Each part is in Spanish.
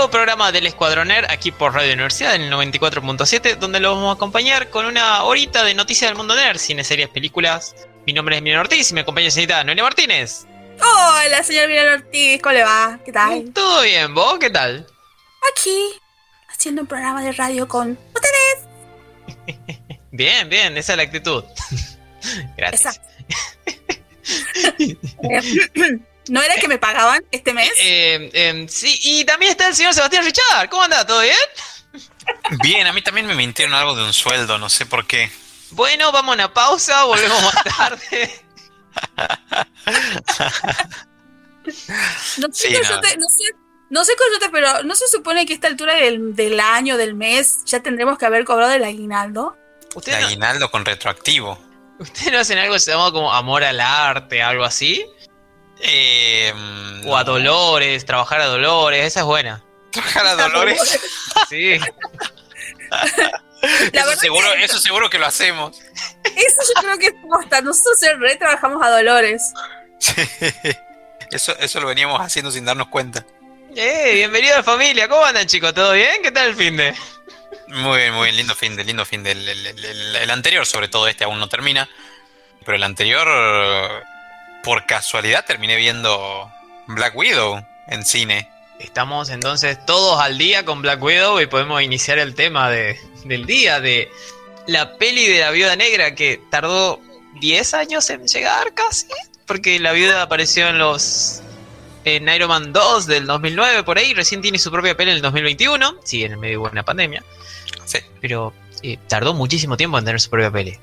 Nuevo programa del Escuadroner aquí por Radio Universidad en el 94.7, donde lo vamos a acompañar con una horita de noticias del mundo nerd, cine, series, películas. Mi nombre es Miriam Ortiz y me acompaña la señorita Noelia Martínez. Hola, señor Miriam Ortiz, ¿cómo le va? ¿Qué tal? Todo bien, ¿vos qué tal? Aquí, haciendo un programa de radio con ustedes. Bien, bien, esa es la actitud. Gracias. ¿No era que me pagaban este mes? Eh, eh, sí, y también está el señor Sebastián Richard. ¿Cómo anda? ¿Todo bien? Bien, a mí también me mintieron algo de un sueldo, no sé por qué. Bueno, vamos a una pausa, volvemos más tarde. no, sé Sí, no. sé, no sé pero ¿no se supone que a esta altura del, del año, del mes, ya tendremos que haber cobrado el aguinaldo? El ¿Ustedes no, aguinaldo con retroactivo. ¿Ustedes no hacen algo que se llama como amor al arte, algo así? Eh, O a Dolores, trabajar a Dolores, esa es buena. Trabajar a Dolores. Sí. La eso, verdad seguro, que- eso seguro que lo hacemos. Eso yo creo que es como hasta nosotros en re trabajamos a Dolores. Sí. Eso, eso lo veníamos haciendo sin darnos cuenta. Eh, bienvenido a la familia, ¿cómo andan chicos? ¿Todo bien? ¿Qué tal el fin de? Muy bien, muy bien, lindo fin de, lindo fin del el, el- el- el anterior, sobre todo este aún no termina. Pero el anterior, por casualidad, terminé viendo Black Widow en cine. Estamos entonces todos al día con Black Widow y podemos iniciar el tema de, del día de la peli de la viuda negra que tardó 10 años en llegar casi, porque la viuda apareció en los en Iron Man 2 del 2009 por ahí, recién tiene su propia peli en el 2021, sí, en el medio de una pandemia, Sí. pero eh, tardó muchísimo tiempo en tener su propia peli.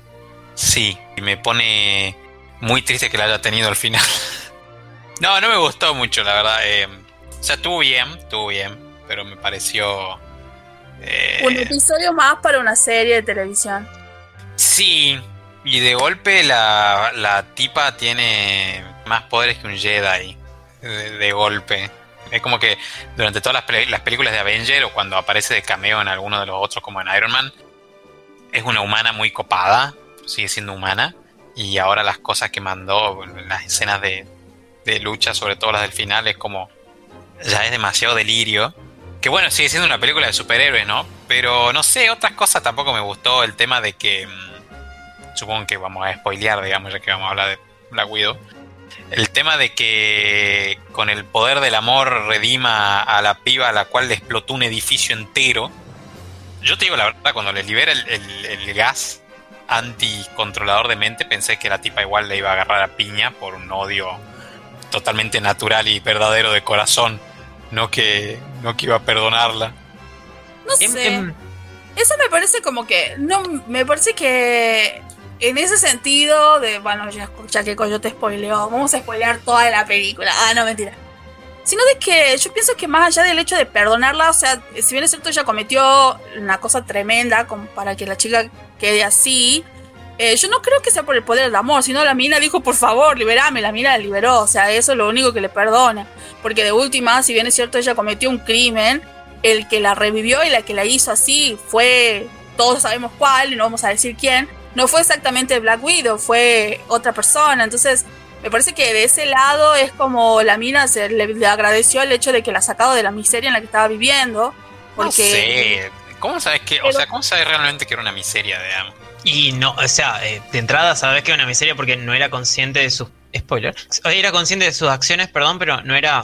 Sí, y me pone muy triste que la haya tenido al final. no, no me gustó mucho, la verdad. eh, o sea, estuvo bien, estuvo bien, pero me pareció... eh, Un episodio más para una serie de televisión. sí, y de golpe la, la tipa tiene más poderes que un Jedi. De, de golpe. Es como que durante todas las, las películas de Avenger o cuando aparece de cameo en alguno de los otros como en Iron Man, es una humana muy copada, sigue siendo humana, y ahora las cosas que mandó, las escenas de, de lucha, sobre todo las del final, es como, ya es demasiado delirio. Que bueno, sigue siendo una película de superhéroes, ¿no? Pero no sé, otras cosas tampoco me gustó, el tema de que, mm, supongo que vamos a spoilear, digamos, ya que vamos a hablar de Black Widow. El tema de que con el poder del amor redima a la piba a la cual le explotó un edificio entero. Yo te digo la verdad, cuando le libera el- el gas anticontrolador de mente, pensé que la tipa igual le iba a agarrar a piña por un odio totalmente natural y verdadero de corazón. No que, no que iba a perdonarla. No Em- sé. em, Eso me parece como que. No, me parece que. En ese sentido, de. Bueno, ya, ya que yo te spoileo. Vamos a spoilear toda la película. Ah, no, mentira. Sino de que yo pienso que más allá del hecho de perdonarla, o sea, si bien es cierto, ella cometió una cosa tremenda como para que la chica quede así. eh, yo no creo que sea por el poder del amor, sino la mina dijo, por favor, liberame, la mina la liberó, o sea, eso es lo único que le perdona. Porque de última, si bien es cierto, ella cometió un crimen, el que la revivió y la que la hizo así fue, todos sabemos cuál, y no vamos a decir quién, no fue exactamente Black Widow, fue otra persona. Entonces, me parece que de ese lado es como la mina se le, le agradeció el hecho de que la ha sacado de la miseria en la que estaba viviendo. Porque No sé. ¿Cómo sabes que, o sea, cómo sabes realmente que era una miseria, digamos? Y no, o sea, eh, de entrada sabes que era una miseria porque no era consciente de sus. Spoiler. Era consciente de sus acciones, perdón, pero no era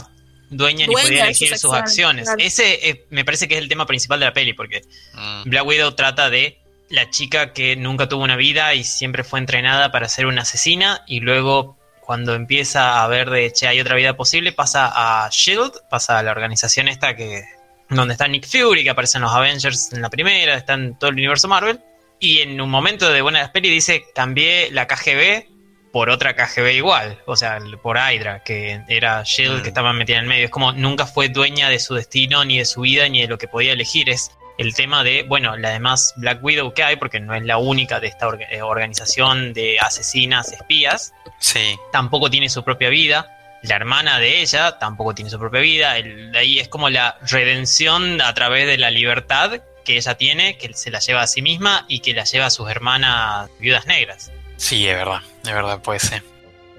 dueña, ni podía de elegir sus sus acciones, acciones. claro. Ese eh, me parece que es el tema principal de la peli, porque Mm. Black Widow trata de la chica que nunca tuvo una vida y siempre fue entrenada para ser una asesina y luego cuando empieza a ver de che hay otra vida posible pasa a Shield, pasa a la organización esta que donde está Nick Fury, que aparecen los Avengers en la primera, está en todo el universo Marvel y en un momento de buena peli dice cambié la KGB por otra KGB igual, o sea, por Hydra, que era Shield Mm. que estaba metida en el medio. Es como nunca fue dueña de su destino, ni de su vida, ni de lo que podía elegir. Es el tema de, bueno, la demás Black Widow que hay, porque no es la única de esta eh, organización de asesinas espías, Sí. tampoco tiene su propia vida. La hermana de ella tampoco tiene su propia vida. El, de ahí es como la redención a través de la libertad que ella tiene, que se la lleva a sí misma y que la lleva a sus hermanas viudas negras. Sí, es verdad. Es verdad, puede ser.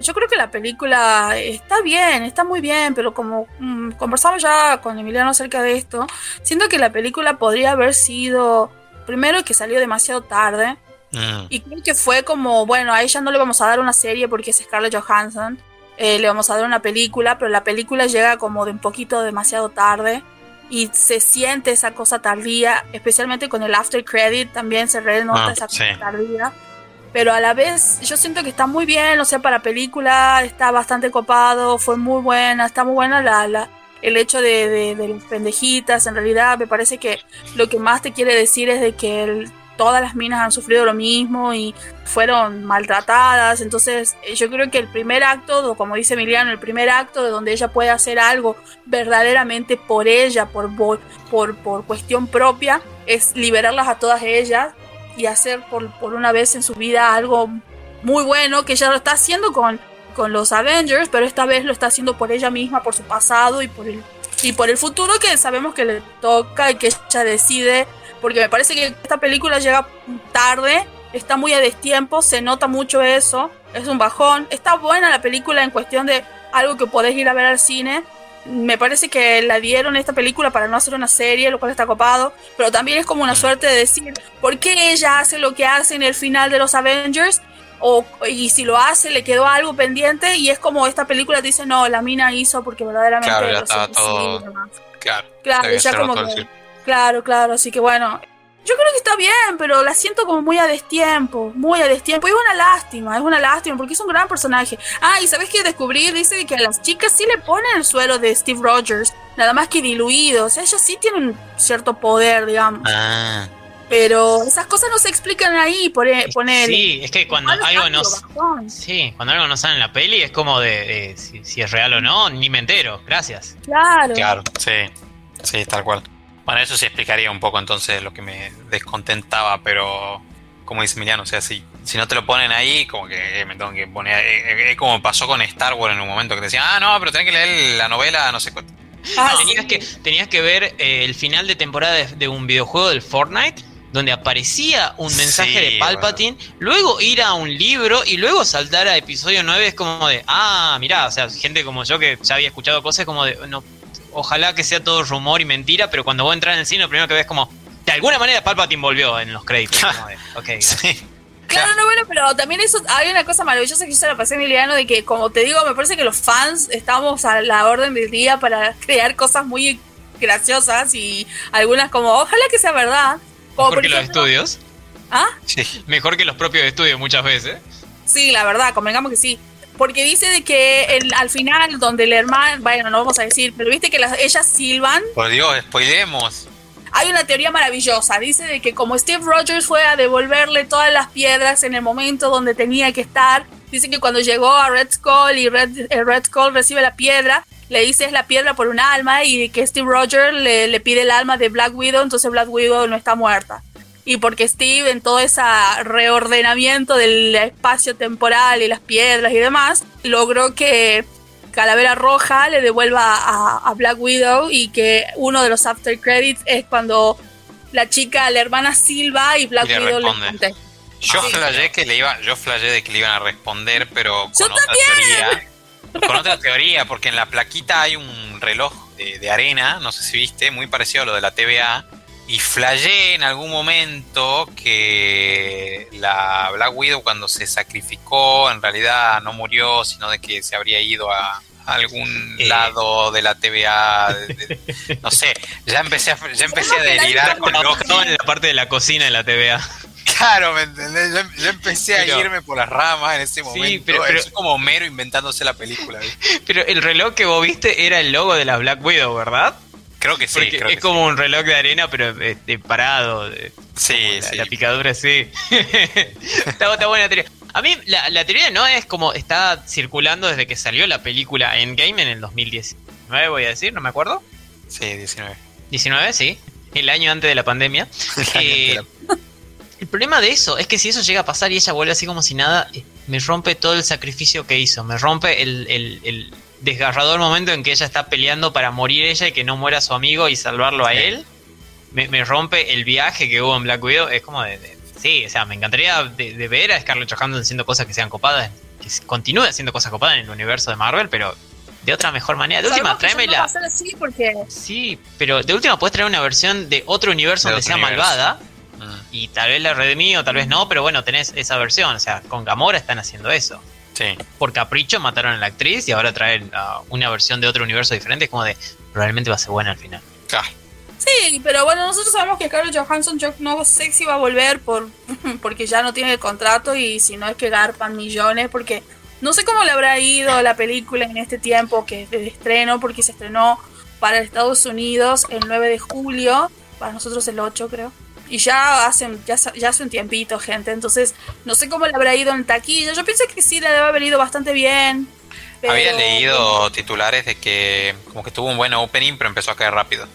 Yo creo que la película está bien, está muy bien, pero como mm, conversamos ya con Emiliano acerca de esto, siento que la película podría haber sido, primero que salió demasiado tarde, Mm, y creo que fue como, bueno, a ella no le vamos a dar una serie porque es Scarlett Johansson, eh, le vamos a dar una película, pero la película llega como de un poquito demasiado tarde y se siente esa cosa tardía, especialmente con el after credit también se renota Ah, esa sí. cosa tardía. Pero a la vez yo siento que está muy bien, o sea, para película está bastante copado, fue muy buena, está muy buena la, la- el hecho de, de, de las pendejitas, en realidad me parece que lo que más te quiere decir es de que el- todas las minas han sufrido lo mismo y fueron maltratadas, entonces eh, yo creo que el primer acto, como dice Emiliano, el primer acto de donde ella puede hacer algo verdaderamente por ella, por, por, por cuestión propia, es liberarlas a todas ellas y hacer por, por una vez en su vida algo muy bueno, que ella lo está haciendo con, con los Avengers, pero esta vez lo está haciendo por ella misma, por su pasado y por el, y por el futuro que sabemos que le toca y que ella decide, porque me parece que esta película llega tarde, está muy a destiempo, se nota mucho eso, es un bajón, está buena la película en cuestión de algo que podés ir a ver al cine. Me parece que la dieron esta película para no hacer una serie, lo cual está copado, pero también es como una suerte de decir, ¿por qué ella hace lo que hace en el final de los Avengers? O, y si lo hace, le quedó algo pendiente y es como esta película te dice, no, la mina hizo porque verdaderamente... Claro, ya estaba todo- sí, nomás". Claro. Claro, ya como que-. Claro, claro, así que bueno. Yo creo que está bien, pero la siento como muy a destiempo, muy a destiempo. Y es una lástima, es una lástima, porque es un gran personaje. Ah, y ¿sabes qué descubrí? Dice que a las chicas sí le ponen el suelo de Steve Rogers, nada más que diluido. O sea, ellas sí tienen un cierto poder, digamos. Ah, Pero esas cosas no se explican ahí, por poner... Sí, es que cuando algo no... Sí, cuando algo no sale en la peli es como de, de si, si es real o no, ni me entero. Gracias. Claro. claro, sí. Sí, tal cual. Bueno, eso sí explicaría un poco entonces lo que me descontentaba, pero como dice Emiliano, o sea, si, si no te lo ponen ahí, como que eh, me tengo que poner. eh, eh, Es como pasó con Star Wars en un momento, que te decían, ah, no, pero tenés que leer la novela, no sé cuánto. Ah, Tenías sí. que, tenías que ver eh, el final de temporada de, de un videojuego del Fortnite donde aparecía un mensaje Sí, de Palpatine, luego ir a un libro y luego saltar a episodio 9 es como de, ah, mirá, o sea, gente como yo que ya había escuchado cosas como de, no, ojalá que sea todo rumor y mentira, pero cuando vos entras en el cine lo primero que ves como, de alguna manera Palpatine volvió en los créditos. como de, ok, Sí. Claro, no, bueno, pero también eso, hay una cosa maravillosa que yo se la pasé a Emiliano, de que, como te digo, me parece que los fans estamos a la orden del día para crear cosas muy graciosas y algunas como, ojalá que sea verdad. Como mejor por que los estudios, ¿Ah? Sí. mejor que los propios estudios muchas veces. Sí, la verdad, convengamos que sí. Porque dice de que el- al final, donde el hermano, bueno, no vamos a decir, pero viste que las, ellas silban, Por Dios, spoilemos. hay una teoría maravillosa. Dice de que como Steve Rogers fue a devolverle todas las piedras en el momento donde tenía que estar, dice que cuando llegó a Red Skull y Red, eh, Red Skull recibe la piedra, le dice es la piedra por un alma y que Steve Rogers le, le pide el alma de Black Widow, entonces Black Widow no está muerta. Y porque Steve en todo ese reordenamiento del espacio temporal y las piedras y demás, logró que Calavera Roja le devuelva a, a Black Widow y que uno de los after credits es cuando la chica, la hermana Silva y Black le Widow le responde. contesta. Yo Sí. flashé que le iba, yo flashé de que le iban a responder, pero Yo con otra teoría. Con otra teoría, porque en la plaquita hay un reloj de, de arena, no sé si viste, muy parecido a lo de la TVA. Y flashé en algún momento que la Black Widow cuando se sacrificó en realidad no murió, sino de que se habría ido a algún Eh. lado de la TVA, de- de- no sé, ya empecé a, ya empecé a delirar con Estaba Loki. en la parte de la cocina de la TVA. Claro, ¿me entendés? Yo, yo empecé a Pero- irme por las ramas en ese momento. pero- pero- es como Homero inventándose la película. ¿viste? Pero el reloj que vos viste era el logo de la Black Widow, ¿verdad? Creo que sí. Porque creo es que como un reloj de arena, pero este, parado. sí. La, sí. la picadura, sí. está, está buena la teoría. A mí, la, la teoría no es como está circulando desde que salió la película Endgame en el 2019, voy a decir, no me acuerdo. Sí, 19. 19, sí. el año antes de la pandemia. Eh, el problema de eso es que si eso llega a pasar y ella vuelve así como si nada, eh, me rompe todo el sacrificio que hizo, me rompe el, el- el desgarrador momento en que ella está peleando para morir ella y que no muera su amigo y salvarlo a Sí. él. Me, me rompe el viaje que hubo en Black Widow. Es como de. de- sí, o sea, me encantaría de, de ver a Scarlett Johansson haciendo cosas que sean copadas, que continúe haciendo cosas copadas en el universo de Marvel, pero de otra mejor manera. De última, no tráemela. a ser así porque Sí, pero de última puedes traer una versión de otro universo De donde otro sea universo. malvada Mm, y tal vez la redimí o tal vez no, pero bueno, tenés esa versión. O sea, con Gamora están haciendo eso. Sí. Por capricho mataron a la actriz y ahora traen ah, una versión de otro universo diferente. Es como de, probablemente va a ser buena al final. Sí, pero bueno, nosotros sabemos que Scarlett Johansson yo no sé si va a volver por porque ya no tiene el contrato y si no es que garpan millones porque no sé cómo le habrá ido la película en este tiempo que de estreno porque se estrenó para Estados Unidos el 9 de julio, para nosotros el 8 creo. Y ya hace, ya, ya hace un tiempito, gente. Entonces, no sé cómo le habrá ido en taquilla. Yo pienso que sí le debe haber ido bastante bien. pero- Había leído titulares de que como que tuvo un buen opening, pero empezó a caer rápido.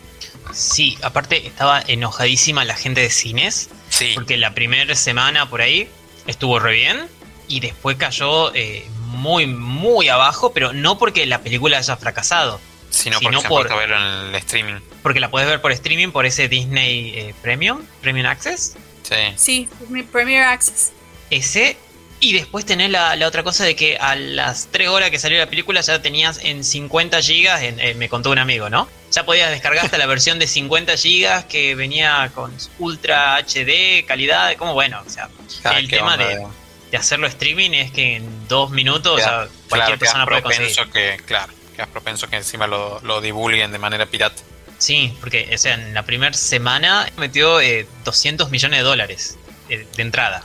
Sí, aparte estaba enojadísima la gente de cines. Sí. Porque la primera semana por ahí estuvo re bien y después cayó eh, muy, muy abajo, pero no porque la película haya fracasado, Sino si porque no se han por- a verlo en el streaming. porque la puedes ver por streaming por ese Disney eh, Premium, Premium Access, Sí. Sí, Premier Access. ese. Y después tenés la, la otra cosa de que a las 3 horas que salió la película ya tenías en 50 gigas, en- eh, me contó un amigo, ¿no? Ya podías descargar hasta la versión de 50 gigas que venía con Ultra HD, calidad, como bueno, o sea, Ah, el tema onda, de, de hacerlo streaming es que en dos minutos Queda- o sea, cualquier claro, persona puede conseguir. que, claro, quedas propenso que encima lo, lo divulguen de manera pirata. Sí, porque o sea, en la primera semana metió eh, 200 millones de dólares eh, de entrada.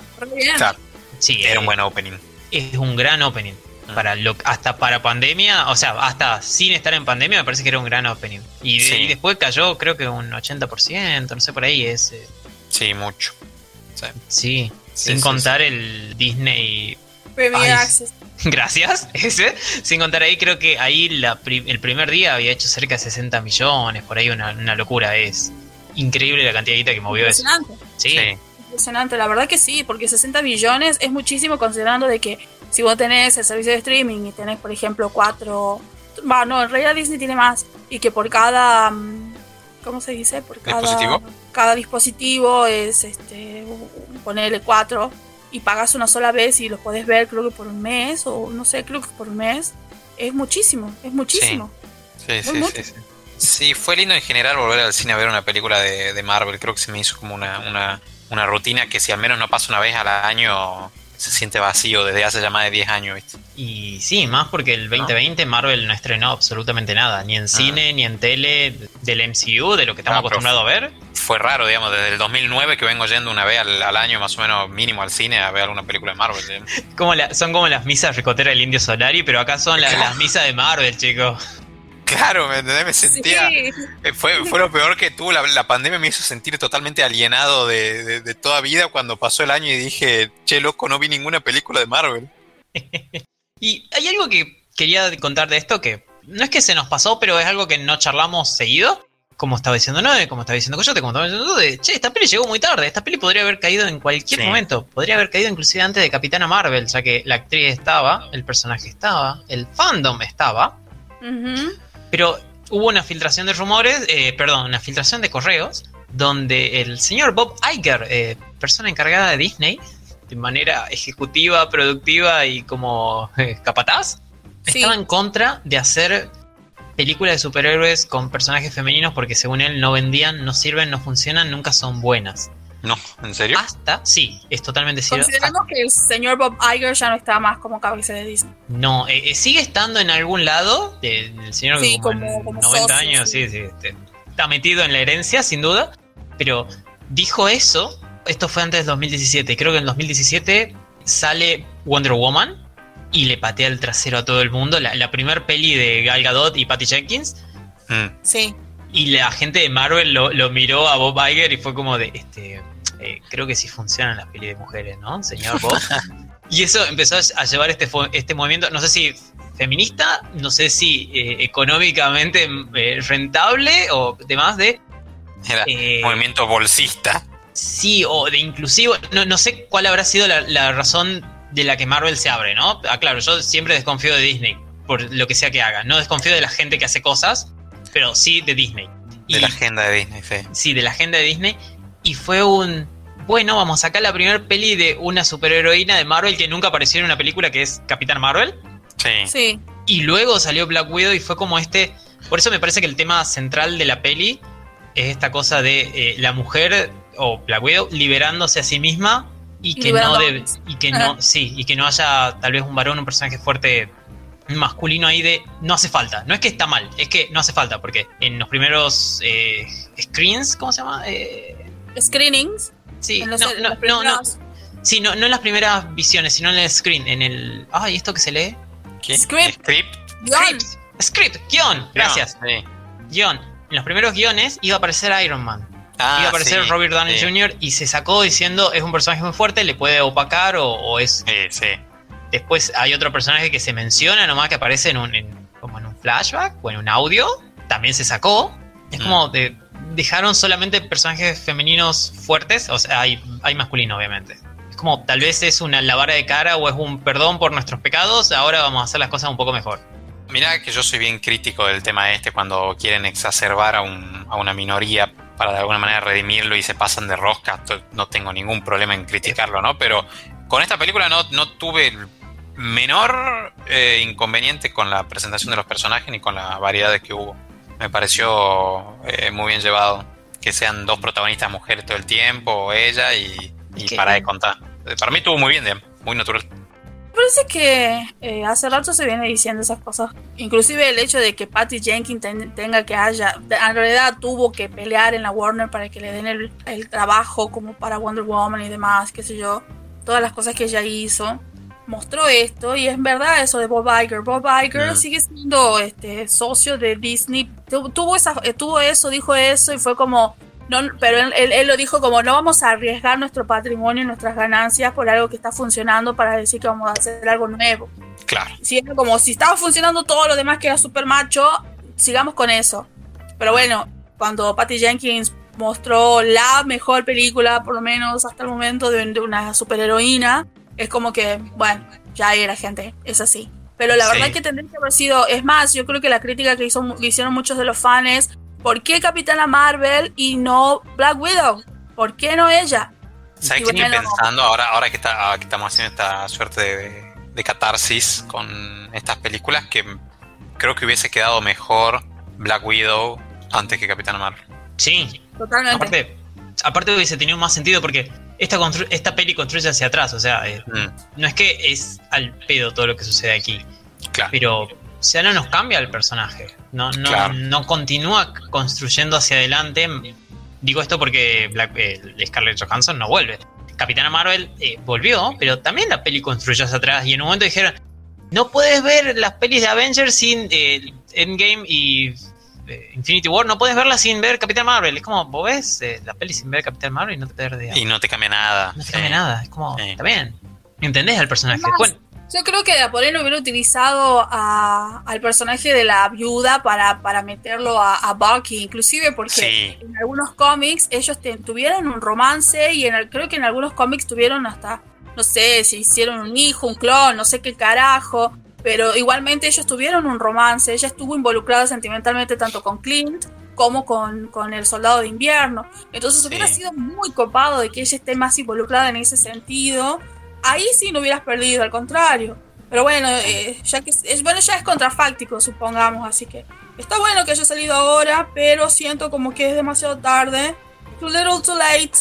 Claro, Sí, era eh, un buen opening. es un gran opening. Ah. Para lo, hasta para pandemia, o sea, hasta sin estar en pandemia, me parece que era un gran opening. Y, de- Sí. y después cayó, creo que un 80%, no sé por ahí, es. eh, Sí, mucho. Sí. sí, Sí, sin sí, contar el Disney Premier Ay, Access. Gracias, ese. Sin contar ahí, creo que ahí la pri- el primer día había hecho cerca de 60 millones, por ahí una, una locura. Es increíble la cantidad de guita que movió eso. Impresionante. Sí, Sí. Impresionante, la verdad que sí, porque 60 millones es muchísimo considerando de que si vos tenés el servicio de streaming y tenés, por ejemplo, cuatro... Va, no, en realidad Disney tiene más. Y que por cada... mm, ¿Cómo se dice? Por cada ¿Dispositivo? Cada dispositivo es, este, ponerle cuatro y pagas una sola vez y los podés ver creo que por un mes o no sé, creo que por un mes. Es muchísimo, es muchísimo. Sí, sí, sí, sí. Sí, fue lindo en general volver al cine a ver una película de, de Marvel. Creo que se me hizo como una, una, una rutina que si al menos no pasa una vez al año, se siente vacío desde hace ya más de 10 años, ¿viste? y sí, más porque el 2020 Marvel no estrenó absolutamente nada, ni en cine, ni en tele del MCU, de lo que estamos Ah, acostumbrados a ver. Fue raro, digamos, desde el 2009 que vengo yendo una vez al, al año más o menos mínimo al cine a ver alguna película de Marvel. ¿eh? Como la- son como las misas ricoteras del Indio Solari, pero acá son la- las misas de Marvel, chicos. Claro, ¿me entendés? Me sentía... Sí. eh, Fue, fue lo peor que tuvo. La, la pandemia me hizo sentir totalmente alienado de, de- de toda vida cuando pasó el año y dije, che, loco, no vi ninguna película de Marvel. Y hay algo que quería contar de esto que no es que se nos pasó, pero es algo que no charlamos seguido. Como estaba diciendo Noé, como estaba diciendo Coyote, como estaba diciendo de, che, esta peli llegó muy tarde. Esta peli podría haber caído en cualquier Sí. momento. Podría haber caído inclusive antes de Capitana Marvel, ya que la actriz estaba, el personaje estaba, el fandom estaba. Ujú. Pero hubo una filtración de rumores, eh, perdón, una filtración de correos, donde el señor Bob Iger, eh, persona encargada de Disney, de manera ejecutiva, productiva y como eh, capataz, Sí. estaba en contra de hacer películas de superhéroes con personajes femeninos porque según él no vendían, no sirven, no funcionan, nunca son buenas. No, ¿en serio? Hasta, sí, es totalmente cierto. Consideramos que el señor Bob Iger ya no está más como cabeza de Disney. No, eh, eh, sigue estando en algún lado. eh, el señor Sí, como, como- como 90 socio, años, sí. sí, sí, este, está metido en la herencia, sin duda. Pero dijo eso. Esto fue antes del 2017. y Creo que en 2017 sale Wonder Woman y le patea el trasero a todo el mundo. La, la primer peli de Gal Gadot y Patty Jenkins. Mm, Sí. Y la gente de Marvel lo, lo miró a Bob Iger y fue como de, este, eh, creo que sí funcionan las pelis de mujeres, ¿no, señor Bob? y eso empezó a llevar este, este movimiento, no sé si feminista, no sé si eh, económicamente eh, rentable o demás de Era Eh, movimiento bolsista. Sí, o de inclusivo. No, no sé cuál habrá sido la, la razón de la que Marvel se abre, ¿no? Ah, claro, yo siempre desconfío de Disney, por lo que sea que haga. No desconfío de la gente que hace cosas, pero sí de Disney. De Y- la agenda de Disney, sí. sí, de la agenda de Disney. Y fue un. Bueno, vamos a sacar la primera peli de una superheroína de Marvel que nunca apareció en una película que es Capitán Marvel. Sí. Sí. Y luego salió Black Widow y fue como este. Por eso me parece que el tema central de la peli es esta cosa de eh, la mujer o Black Widow liberándose a sí misma y que liberando no debe, y que no sí y que no haya tal vez un varón un personaje fuerte masculino ahí de no hace falta no es que está mal es que no hace falta porque en los primeros eh, screens cómo se llama Eh, Screenings. sí en no, los, no, en no, los no, primeros- sí no, no en las primeras visiones sino en el screen en el ay esto que se lee ¿Qué? Script. Script. Guión. script script guion gracias Sí. guion. En los primeros guiones iba a aparecer Iron Man. Ah, iba a aparecer sí, Robert Downey sí. Jr. y se sacó diciendo es un personaje muy fuerte, le puede opacar o, o es... Sí, sí. Después hay otro personaje que se menciona nomás que aparece en un, en- como en un flashback o en un audio. También se sacó. Es Mm. como de, dejaron solamente personajes femeninos fuertes. O sea, hay, hay masculino obviamente. Es como tal vez es una lavara de cara o es un perdón por nuestros pecados. Ahora vamos a hacer las cosas un poco mejor. Mirá que yo soy bien crítico del tema este cuando quieren exacerbar a, un- a una minoría para de alguna manera redimirlo y se pasan de rosca. No tengo ningún problema en criticarlo, ¿no? Pero con esta película no, no tuve el menor eh, inconveniente con la presentación de los personajes ni con la variedad que hubo. Me pareció eh, muy bien llevado. Que sean dos protagonistas mujeres todo el tiempo, ella y, y para de contar. Eh, Para mí estuvo muy bien, muy natural. Me parece que eh, hace rato se viene diciendo esas cosas. Inclusive el hecho de que Patty Jenkins ten- tenga que haya, en realidad tuvo que pelear en la Warner para que le den el, el trabajo como para Wonder Woman y demás, qué sé yo. Todas las cosas que ella hizo. Mostró esto y es verdad eso de Bob Iger. Bob Iger sigue siendo este socio de Disney. Tu- Tuvo, esa, eh, tuvo eso, dijo eso y fue como... No, pero él, él- él lo dijo como no vamos a arriesgar nuestro patrimonio y nuestras ganancias por algo que está funcionando para decir que vamos a hacer algo nuevo. Claro. Si era como si estaba funcionando todo lo demás que era super macho, sigamos con eso. Pero bueno, cuando Patty Jenkins mostró la mejor película, por lo menos hasta el momento, de, de una superheroína, es como que, bueno, ya era gente, es así. Pero la Sí. verdad que tendría que haber sido, es más, yo creo que la crítica que, hizo, que hicieron muchos de los fans, ¿por qué Capitana Marvel y no Black Widow? ¿Por qué no ella? ¿Sabes qué estoy pensando ahora, ahora que, está, que estamos haciendo esta suerte de, de catarsis con estas películas? Que creo que hubiese quedado mejor Black Widow antes que Capitana Marvel. Sí, Totalmente. aparte, aparte hubiese tenido más sentido porque esta, esta peli construye hacia atrás. O sea, eh, Mm, no es que es al pedo todo lo que sucede aquí. claro. Pero, o sea, no nos cambia el personaje. No, no, Claro. no continúa construyendo hacia adelante. Digo esto porque Black, eh, Scarlett Johansson no vuelve. Capitana Marvel eh, volvió, pero también la peli construyó hacia atrás. Y en un momento dijeron: No puedes ver las pelis de Avengers sin eh, Endgame y eh, Infinity War. No puedes verlas sin ver Capitana Marvel. Es como, vos ves eh, la peli sin ver Capitana Marvel y no te perdés. Y no te cambia nada. No te sí. cambia nada. Es como, Sí. está bien. ¿Entendés al personaje? Además, Bueno, Yo creo que de por ahí no hubiera utilizado a- al personaje de la viuda para, para meterlo a, a Bucky, inclusive porque Sí, en algunos cómics ellos te- tuvieron un romance y en el- creo que en algunos cómics tuvieron hasta, no sé, si hicieron un hijo, un clon, no sé qué carajo, pero igualmente ellos tuvieron un romance, ella estuvo involucrada sentimentalmente tanto con Clint como con, con el soldado de invierno. Entonces Sí. hubiera sido muy copado de que ella esté más involucrada en ese sentido. Ahí sí no hubieras perdido, al contrario. Pero bueno, eh, ya que es, bueno, ya es contrafáctico, supongamos, así que está bueno que haya salido ahora, pero siento como que es demasiado tarde. Too little, too late.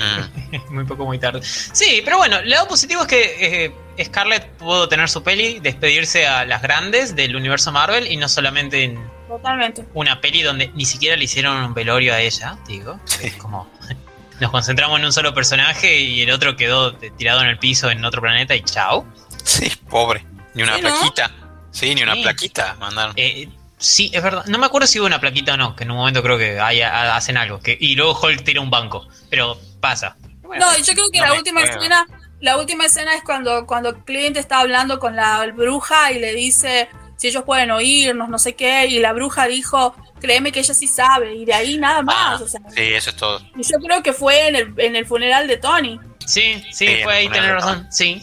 Mm, muy poco, muy tarde. Sí, pero bueno, el lado positivo es que eh, Scarlett pudo tener su peli, despedirse a las grandes del universo Marvel y no solamente en Totalmente. una peli donde ni siquiera le hicieron un velorio a ella, digo. Sí. Es como nos concentramos en un solo personaje y el otro quedó tirado en el piso en otro planeta y chao. sí, pobre. Ni una Sí, ¿no? plaquita. Sí, ni una Sí. plaquita mandaron. Eh, sí, es verdad. No me acuerdo si hubo una plaquita o no, que en un momento creo que hay- ha- hacen algo. Que, y luego Hulk tira un banco. Pero pasa. No, yo creo que no la última escena, la última escena es cuando, cuando Clint está hablando con la bruja y le dice, si ellos pueden oírnos, no sé qué, y la bruja dijo, créeme que ella sí sabe, y de ahí nada más. Ah, o sea, sí, eso es todo. y yo creo que fue en el, en el funeral de Tony. Sí, sí, Sí, fue ahí, tenés razón. Sí.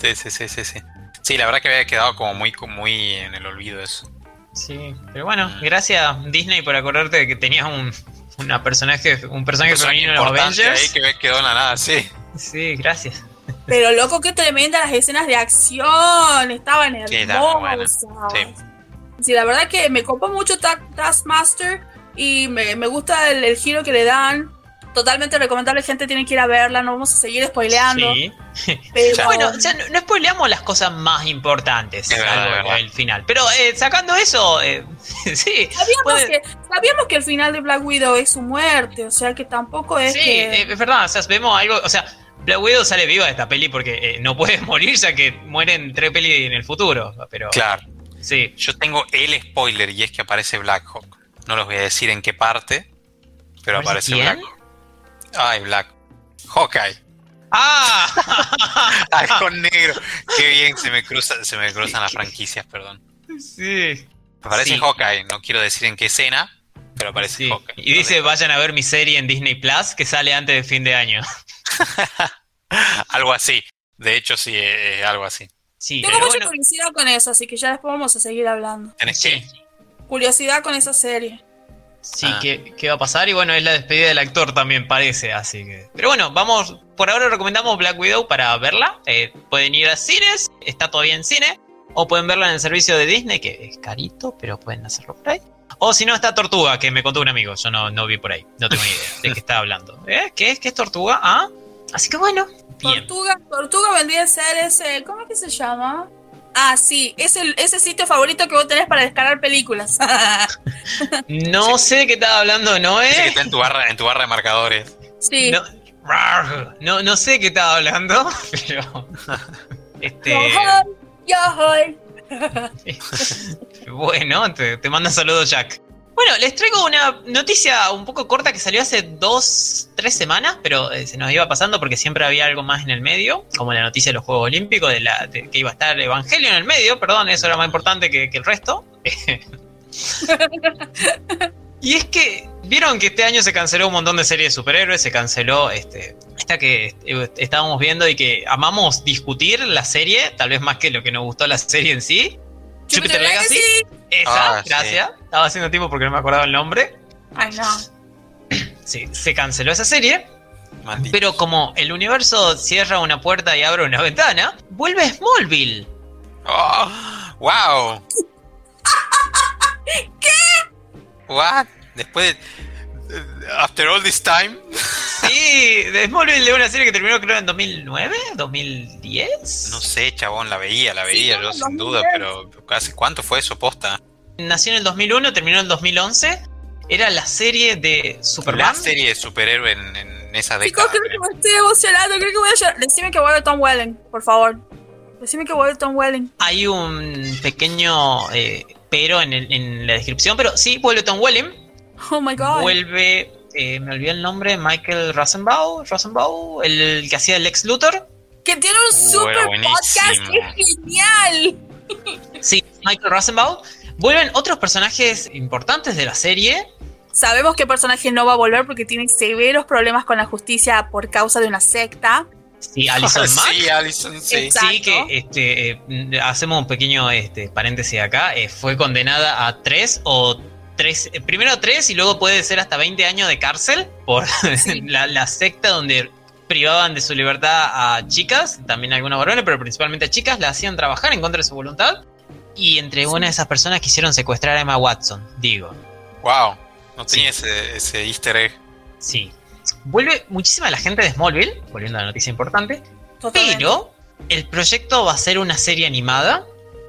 Sí, sí, sí, sí, sí. Sí, la verdad que había quedado como muy, muy en el olvido eso. Sí, pero bueno, gracias Disney por acordarte de que tenías un, una personaje, un personaje Personaje femenino en los importante Avengers. ahí que quedó en la nada, sí. Sí, gracias. Pero loco, qué tremenda las escenas de acción, estaban hermosas. Sí. Sí, la verdad que me copó mucho Ta- Taskmaster y me, me gusta el, el giro que le dan. Totalmente recomendable, gente tiene que ir a verla, no vamos a seguir spoileando. Sí. Pero Bueno, o sea, no, no spoileamos las cosas más importantes verdad. el final. Pero eh, sacando eso, eh, sí. sabíamos, puede- que, sabíamos que el final de Black Widow es su muerte, o sea que tampoco es Sí, que... eh, es verdad, o sea, vemos algo, o sea, Black Widow sale viva de esta peli porque eh, no puede morir ya que mueren tres pelis en el futuro, pero Claro. sí. Yo tengo el spoiler y es que aparece Black Hawk. No les voy a decir en qué parte, pero ¿Aparece quién? Black Ay, Black. Hawkeye. ¡Ah! Halcón negro. Qué bien, se me, cruza, se me cruzan las franquicias, perdón. sí. Aparece Sí. Hawkeye, no quiero decir en qué escena, pero aparece Sí. Hawkeye. Y dice, vayan a ver mi serie en Disney Plus que sale antes de fin de año. algo así. De hecho, sí, eh, algo así. Sí, Tengo pero mucha bueno, curiosidad con eso, así que ya después vamos a seguir hablando. ¿Tenés? Curiosidad con esa serie. sí, Ah. ¿qué, qué va a pasar? Y bueno, es la despedida del actor también parece, así que... Pero bueno, vamos, por ahora recomendamos Black Widow para verla. Eh, pueden ir a cines, está todavía en cine, o pueden verla en el servicio de Disney, que es carito, pero pueden hacerlo por ahí. O si no, está Tortuga, que me contó un amigo, yo no, no vi por ahí, no tengo ni idea de qué está hablando. ¿Eh? ¿Qué es? ¿Qué es Tortuga? Ah, así que bueno, bien. Tortuga, Tortuga vendría a ser ese. ¿Cómo es que se llama? Ah, sí, es el, ese sitio favorito que vos tenés para descargar películas. No sé de qué estaba hablando que Noé. está en tu barra, en tu barra de marcadores. sí. No, no, no sé de qué estaba hablando, pero. Este. Yohoy, yohoy. Bueno, te, te manda saludos, Jack. Bueno, les traigo una noticia un poco corta que salió hace dos, tres semanas, pero eh, se nos iba pasando porque siempre había algo más en el medio, como la noticia de los Juegos Olímpicos, de, la, de que iba a estar Evangelio en el medio, perdón, eso era más importante que, que el resto. y es que, vieron que este año se canceló un montón de series de superhéroes, se canceló este, esta que estábamos viendo y que amamos discutir la serie, tal vez más que lo que nos gustó la serie en sí. Jupiter Legacy. Esa, Ah, sí. gracias. Estaba haciendo tiempo porque no me acordaba el nombre. Ay, no. Sí, se canceló esa serie. Maldito. Pero como el universo cierra una puerta y abre una ventana, vuelve Smallville. Oh, ¡Wow! ¿Qué? ¿What? Después de. After all this time. Sí, de Smallville de una serie que terminó creo en 2009, 2010. No sé, chabón, la veía, la veía Sí, yo no, sin duda, 2010. pero ¿hace cuánto fue eso posta? Nació en el 2001, terminó en el 2011. Era la serie de Superman. La serie de superhéroe en, en esa Chicos, década. creo que me estoy emocionando. Creo que voy a llorar. Decime que vuelve Tom Welling, por favor. Decime que vuelve Tom Welling. Hay un pequeño eh, pero en, el- en la descripción, pero sí, vuelve Tom Welling. Oh my god. Vuelve, eh, me olvidé el nombre, Michael Rosenbaum, Rosenbaum, el que hacía el ex Luthor. que tiene un Uh, super podcast. Es genial. Sí, Michael Rosenbaum. Vuelven otros personajes importantes de la serie. Sabemos que personaje no va a volver porque tiene severos problemas con la justicia por causa de una secta. Sí, Alison Mack. sí, Alison, sí. Exacto. Sí, que este, eh, hacemos un pequeño este, paréntesis acá. eh, fue condenada a tres o tres, eh, primero tres y luego puede ser hasta 20 años de cárcel por Sí. la, la secta donde privaban de su libertad a chicas, también a algunos varones, pero principalmente a chicas, la hacían trabajar en contra de su voluntad. Y entre una de esas personas quisieron secuestrar a Emma Watson, digo. Wow. No tenía Sí. ese, ese easter egg. Sí. Vuelve muchísima la gente de Smallville, volviendo a la noticia importante, Totalmente. pero el proyecto va a ser una serie animada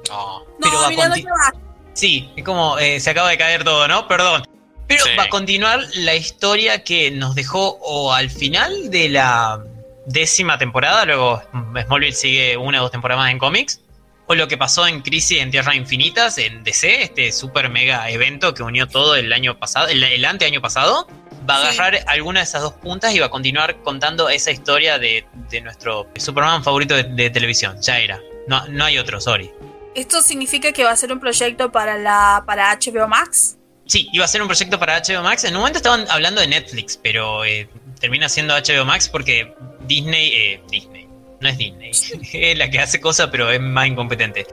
No. pero va No, a Sí, es como eh, se acaba de caer todo, ¿no? Perdón. Pero Sí. va a continuar la historia que nos dejó o al final de la décima temporada, luego Smallville sigue una o dos temporadas más en cómics, o lo que pasó en Crisis en Tierras Infinitas, en DC, este super mega evento que unió todo el año pasado, el, el anteaño pasado, va a Sí. agarrar alguna de esas dos puntas y va a continuar contando esa historia de, de nuestro Superman favorito de, de televisión. Ya era. No, no hay otro, sorry. ¿Esto significa que va a ser un proyecto para la para HBO Max? Sí, iba a ser un proyecto para HBO Max. En un momento estaban hablando de Netflix, pero eh, termina siendo HBO Max porque Disney, eh, Disney, no es Disney, es la que hace cosas, pero es más incompetente.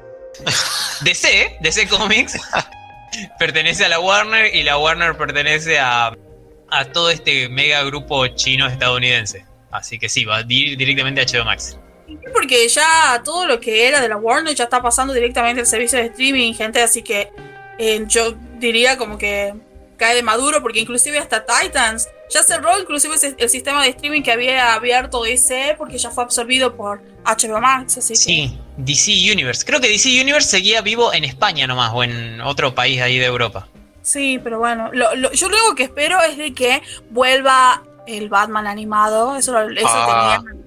DC, DC Comics, pertenece a la Warner y la Warner pertenece a, a todo este mega grupo chino estadounidense. Así que sí, va a ir directamente a HBO Max. Porque ya todo lo que era de la Warner ya está pasando directamente al servicio de streaming, gente, así que eh, yo diría como que cae de maduro, porque inclusive hasta Titans ya cerró inclusive el sistema de streaming que había abierto DC porque ya fue absorbido por HBO Max, así Sí, DC Universe. Creo que DC Universe seguía vivo en España nomás o en otro país ahí de Europa. Sí, pero bueno, lo, lo, yo lo que espero es de que vuelva el Batman animado, eso, eso Ah. tenía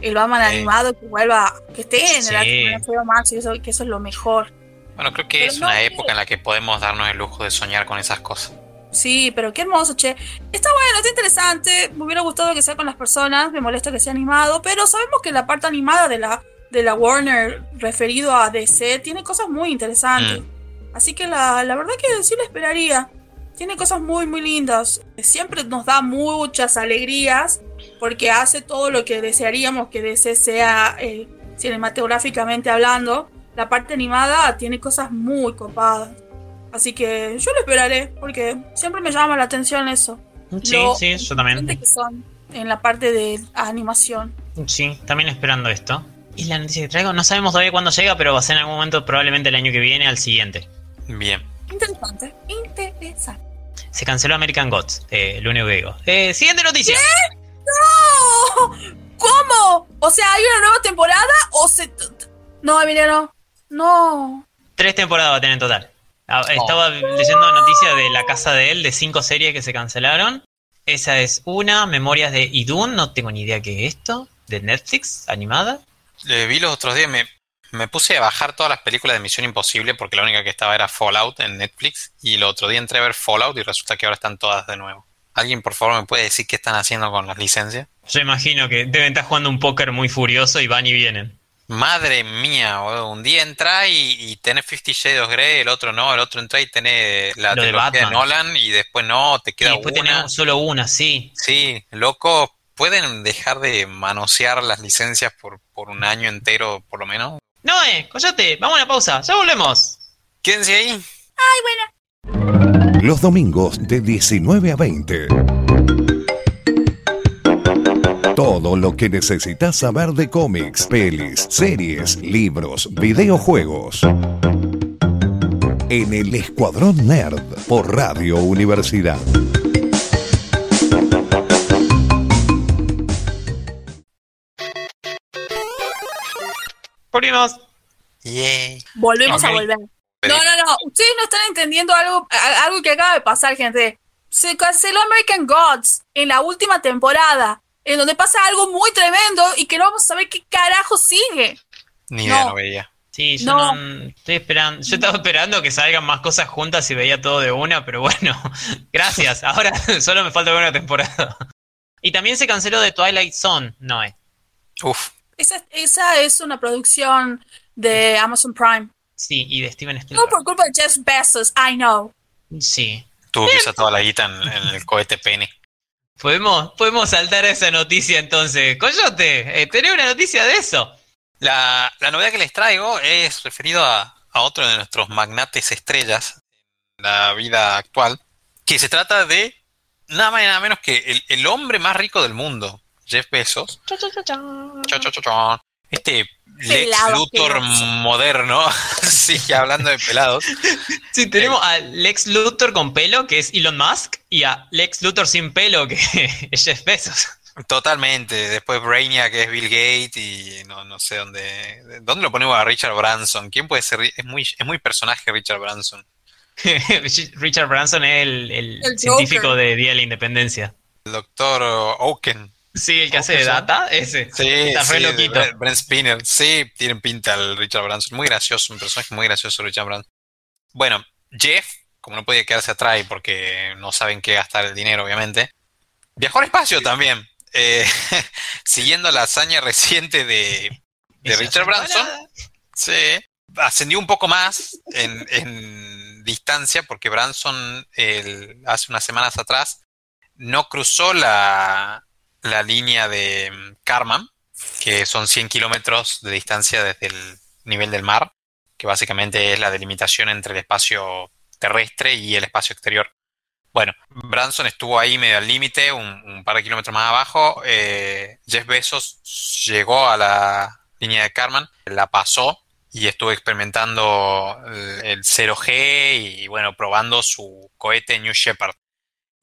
el Batman Sí. animado que vuelva, que esté en Sí. el HBO Max y eso, que eso es lo mejor. Bueno, creo que Pero es no, una época en la que podemos darnos el lujo de soñar con esas cosas. Sí, pero qué hermoso, che. Está bueno, está interesante. Me hubiera gustado que sea con las personas. Me molesta que sea animado. Pero sabemos que la parte animada de la, de la Warner referido a DC tiene cosas muy interesantes. Así que la, la verdad que sí la esperaría. Tiene cosas muy, muy lindas. Siempre nos da muchas alegrías porque hace todo lo que desearíamos que DC sea eh, cinematográficamente hablando. La parte animada tiene cosas muy copadas. Así que yo lo esperaré, porque siempre me llama la atención eso. Sí, Lo sí, yo gente también. que son en la parte de animación. Sí, también esperando esto. Y la noticia que traigo, no sabemos todavía cuándo llega, pero va a ser en algún momento, probablemente el año que viene, al siguiente. Bien. Interesante, interesante. Se canceló American Gods, eh, lo único que digo. Eh, siguiente noticia. ¡No! ¿Cómo? O sea, ¿hay una nueva temporada o se... No, Emiliano. No. Tres temporadas va a tener en total. Ah, Estaba leyendo noticias de La Casa de Él, de cinco series que se cancelaron. Esa es una, Memorias de Idun, no tengo ni idea qué es esto, de Netflix, animada. Le vi los otros días, me, me puse a bajar todas las películas de Misión Imposible porque la única que estaba era Fallout en Netflix. Y el otro día entré a ver Fallout y resulta que ahora están todas de nuevo. ¿Alguien por favor me puede decir qué están haciendo con las licencias? Yo imagino que deben estar jugando un póker muy furioso y van y vienen. Madre mía, boludo. un día entra y, y tenés Fifty Shades of Grey, el otro no, el otro entra y tenés la Lo de trilogía de Batman. Nolan y después no, te Y queda después una. tenemos solo una, sí. Sí, loco, ¿pueden dejar de manosear las licencias por, por un año entero por lo menos? No, eh, coyote, vamos a una pausa, ya volvemos. Quédense ahí. Los domingos de 19 a 20. Todo lo que necesitas saber de cómics, pelis, series, libros, videojuegos. En el Escuadrón Nerd por Radio Universidad. Volvimos. Yay. Volvemos Ok. a volver. No, no, no. Ustedes no están entendiendo algo, algo que acaba de pasar, gente. Se canceló American Gods en la última temporada, en donde pasa algo muy tremendo y que no vamos a saber qué carajo sigue. Ni idea, No. no veía. Sí, yo No. no, estoy esperando, yo estaba esperando que salgan más cosas juntas y veía todo de una, pero bueno, gracias. Ahora solo me falta ver una temporada. Y también se canceló de Twilight Zone, no es. Uf, Esa, esa es una producción de Amazon Prime. Sí, y de Steven No Spielberg. por culpa de Jeff Bezos, I know. Sí. tuvo que usar toda la guita en, en el cohete pene. Podemos, podemos saltar a esa noticia entonces. Coyote, eh, tenés una noticia de eso. La, la novedad que les traigo es referido a, a otro de nuestros magnates estrellas en la vida actual, que se trata de nada más y nada menos que el, el hombre más rico del mundo, Jeff Bezos. Cha, cha, cha, cha. Este Lex Luthor asqueroso. moderno, sí, hablando de pelados. Sí, tenemos a Lex Luthor con pelo, que es Elon Musk, y a Lex Luthor sin pelo, que es Jeff Bezos. Totalmente. Después Brainiac, que es Bill Gates, y no, no sé dónde. ¿Dónde lo ponemos a Richard Branson? ¿Quién puede ser? Es muy, es muy personaje Richard Branson. Richard Branson es el, el El científico Joker. de Día de la Independencia. El doctor Oaken. Sí, el que hace de data, ese. Sí, Está sí, loquito. Brent- Spinner. Sí, tiene pinta el Richard Branson. Muy gracioso, un personaje muy gracioso Richard Branson. Bueno, Jeff, como no podía quedarse atrás y porque no saben qué gastar el dinero, obviamente, viajó al espacio también. eh, siguiendo la hazaña reciente de, de Richard Branson. Sí. ascendió un poco más en, distancia porque Branson hace unas semanas atrás no cruzó la, la línea de Karman, que son 100 kilómetros de distancia desde el nivel del mar, que básicamente es la delimitación entre el espacio terrestre y el espacio exterior. Bueno, Branson estuvo ahí medio al límite, un, par de kilómetros más abajo. Eh, Jeff Bezos llegó a la línea de Karman, la pasó y estuvo experimentando el, 0G y bueno, probando su cohete New Shepard.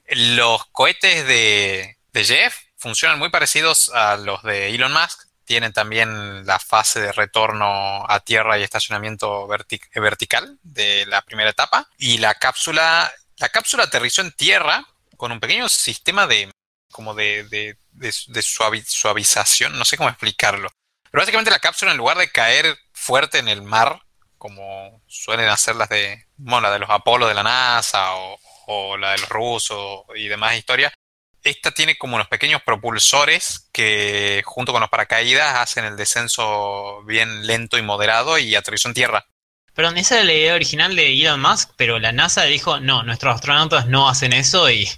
Los cohetes de Jeff funcionan muy parecidos a los de Elon Musk. Tienen también la fase de retorno a tierra y estacionamiento vertical de la primera etapa. Y la cápsula, la cápsula aterrizó en tierra con un pequeño sistema de como de, de, de, suavización, no sé cómo explicarlo. Pero básicamente la cápsula en lugar de caer fuerte en el mar, como suelen hacer las de, bueno, la de los Apolo de la NASA o, o la del ruso y demás historias, esta tiene como unos pequeños propulsores que junto con los paracaídas hacen el descenso bien lento y moderado y aterrizó en tierra. Perdón, esa era la idea original de Elon Musk, pero la NASA dijo, no, nuestros astronautas no hacen eso y,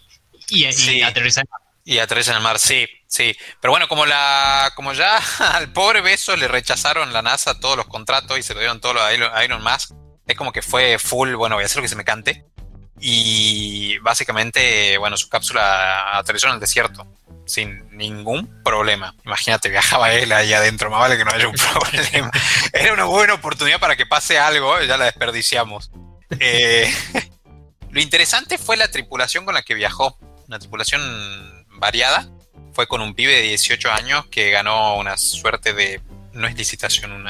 y, aterrizan en el mar. Y aterrizan en el mar, sí, sí. Pero bueno, como la como ya al pobre Beso le rechazaron la NASA todos los contratos y se lo dieron todo a Elon, a Elon Musk, es como que fue full, bueno, voy a hacer lo que se me cante. Y básicamente, bueno, su cápsula aterrizó en el desierto sin ningún problema. Imagínate, viajaba él ahí adentro, más vale que no haya un problema. Era una buena oportunidad para que pase algo, ya la desperdiciamos. Eh, lo interesante fue la tripulación con la que viajó, una tripulación variada. Fue con un pibe de 18 años que ganó una suerte de... No es licitación,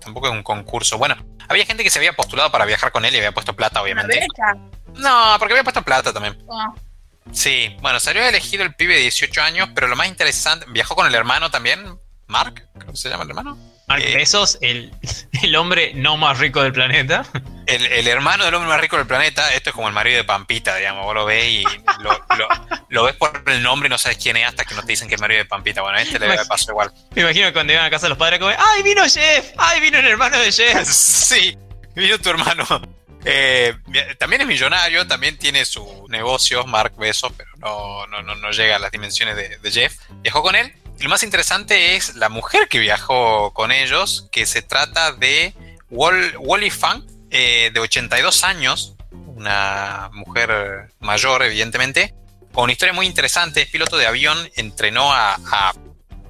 tampoco es un concurso. Bueno, había gente que se había postulado para viajar con él y había puesto plata, obviamente. No, porque había puesto plata también. Ah. Sí, bueno, salió elegido el pibe de 18 años, pero lo más interesante, viajó con el hermano también, Mark, ¿cómo se llama el hermano? Mark eh, Bezos, el, el, hombre no más rico del planeta. El, hermano del hombre más rico del planeta, esto es como el marido de Pampita, digamos, vos lo ves y lo, ves por el nombre y no sabes quién es hasta que no te dicen que es el marido de Pampita. Bueno, a este le pasó igual. Me imagino que cuando iban a casa los padres como, ¡ay, vino Jeff! ¡ay, vino el hermano de Jeff! sí, vino tu hermano. Eh, también es millonario, también tiene su negocio, Mark Bezos, pero no, no, no, llega a las dimensiones de, Jeff. Viajó con él. Y lo más interesante es la mujer que viajó con ellos, que se trata de Wally Funk, eh, de 82 años, una mujer mayor, evidentemente, con una historia muy interesante. Es piloto de avión, entrenó a, a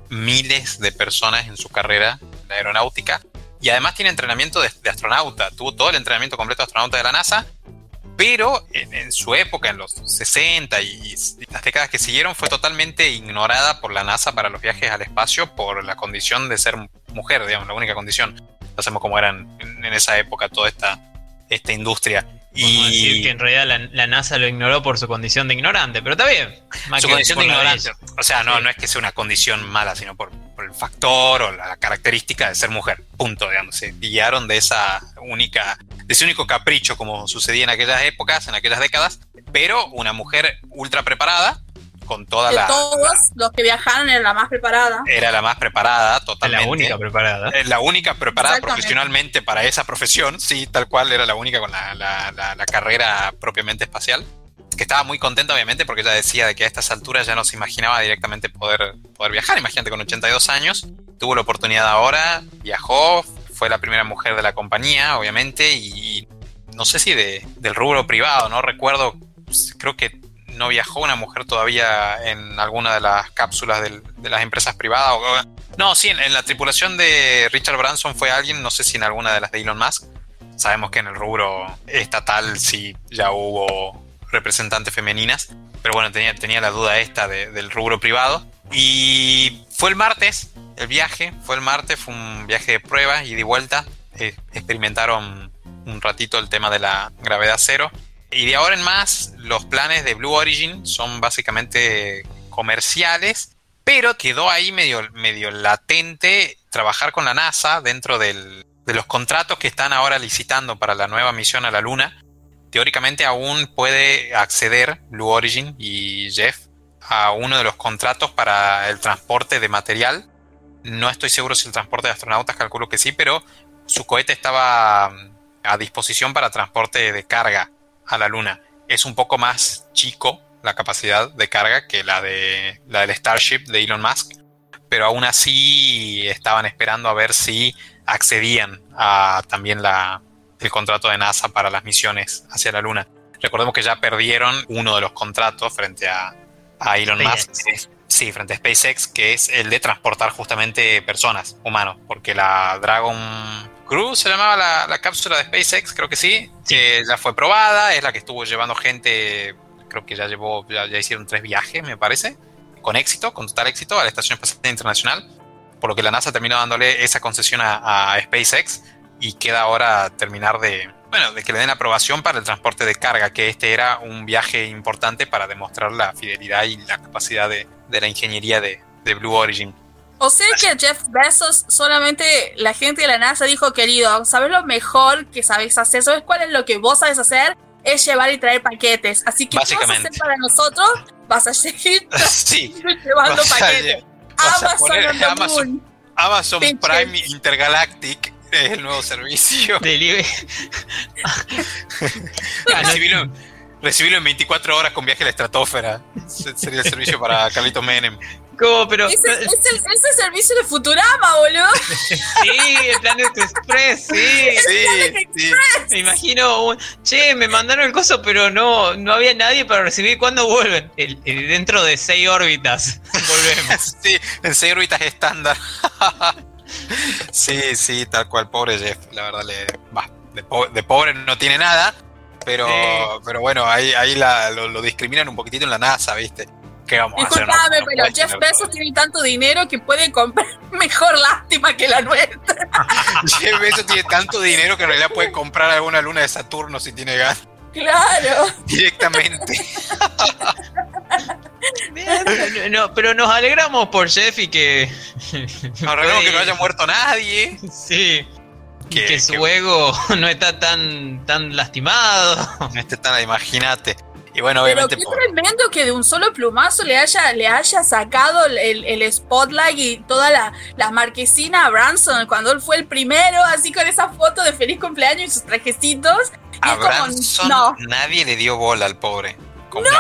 miles de personas en su carrera en la aeronáutica y además tiene entrenamiento de, astronauta. Tuvo todo el entrenamiento completo de astronauta de la NASA. Pero en, su época, en los 60 y, las décadas que siguieron, fue totalmente ignorada por la NASA para los viajes al espacio por la condición de ser mujer, digamos, la única condición. No sabemos cómo eran en, en esa época toda esta, esta industria. Y decir que en realidad la, NASA lo ignoró por su condición de ignorante, pero está bien. Su condición de ignorante. O sea, no, no es que sea una condición mala, sino por, el factor o la característica de ser mujer. Punto, digamos. Se guiaron de esa única, de ese único capricho, como sucedía en aquellas épocas, en aquellas décadas. Pero una mujer ultra preparada, con toda de la. Todos los que viajaron era la más preparada. Era la más preparada, totalmente. La única preparada. La única preparada profesionalmente para esa profesión, sí, tal cual era la única con la, la, carrera propiamente espacial. Que estaba muy contenta, obviamente, porque ella decía de que a estas alturas ya no se imaginaba directamente poder, poder viajar. Imagínate, con 82 años, tuvo la oportunidad ahora, viajó, fue la primera mujer de la compañía, obviamente, y no sé si de, del rubro privado, no recuerdo, creo que no viajó una mujer todavía en alguna de las cápsulas de las empresas privadas. no, sí, en, la tripulación de Richard Branson fue alguien, no sé si en alguna de las de Elon Musk. Sabemos que en el rubro estatal sí ya hubo representantes femeninas, pero bueno, tenía, tenía la duda esta del rubro privado. Y fue el martes, el viaje, fue el martes, fue un viaje de prueba y de vuelta. Eh, experimentaron un ratito el tema de la gravedad cero y de ahora en más, los planes de Blue Origin son básicamente comerciales, pero quedó ahí medio, medio latente trabajar con la NASA dentro de los contratos que están ahora licitando para la nueva misión a la Luna. Teóricamente aún puede acceder Blue Origin y Jeff a uno de los contratos para el transporte de material No estoy seguro si el transporte de astronautas, calculo que sí, pero su cohete estaba mm, a disposición para transporte de carga a la Luna. Es un poco más chico la capacidad de carga que la, de, la del Starship de Elon Musk, pero aún así estaban esperando a ver si accedían a también la, el contrato de NASA para las misiones hacia la Luna. Recordemos que ya perdieron uno de los contratos frente a, a Elon Musk. Sí, frente a SpaceX, que es el de transportar justamente personas, humanos, porque la Dragon Crew se llamaba la, cápsula de SpaceX, creo que sí, que ya fue probada, es la que estuvo llevando gente, creo que ya llevó, ya, hicieron tres viajes, me parece, con éxito, con total éxito, a la Estación Espacial Internacional, por lo que la NASA terminó dándole esa concesión a SpaceX y queda ahora terminar de, bueno, de que le den aprobación para el transporte de carga, que este era un viaje importante para demostrar la fidelidad y la capacidad de, la ingeniería de, Blue Origin. O sea que Jeff Bezos solamente la gente de la NASA dijo, querido, ¿sabes lo mejor que sabes hacer? ¿Sabes cuál es lo que vos sabes hacer? Es llevar y traer paquetes. Así que ¿qué vas a hacer para nosotros? Vas a seguir llevando paquetes. Amazon, Amazon Prime Intergalactic es el nuevo servicio. Delivery. recibirlo, en 24 horas con viaje a la estratosfera. Sería el servicio para Carlito Menem. ¿Cómo? Pero. Ese, es, el, servicio de Futurama, boludo. Sí, el Planet Express, sí. Sí, sí. Me imagino, che, me mandaron el coso, pero no, no había nadie para recibir. ¿Cuándo vuelven? dentro de seis órbitas. Volvemos. Sí, en seis órbitas estándar. sí, sí, tal cual, pobre Jeff, la verdad, le, de, pobre no tiene nada, pero, pero bueno, ahí, ahí lo, discriminan un poquitito en la NASA, ¿viste? ¿Qué vamos a hacer? pero Jeff Bezos tiene tanto dinero que puede comprar mejor lástima que la nuestra. Jeff Bezos tiene tanto dinero que en realidad puede comprar alguna luna de Saturno si tiene ganas. Claro. Directamente. No, pero nos alegramos por Jeff y que. Nos alegramos que no haya muerto nadie. Sí. Que, que su ego no está tan, tan lastimado. No esté tan, imagínate. Y bueno, obviamente. Pero qué tremendo que de un solo plumazo le haya, le haya sacado el, el spotlight y toda la, la, marquesina a Branson cuando él fue el primero, así con esa foto de feliz cumpleaños y sus trajecitos. a Branson no. nadie le dio bola al pobre. No,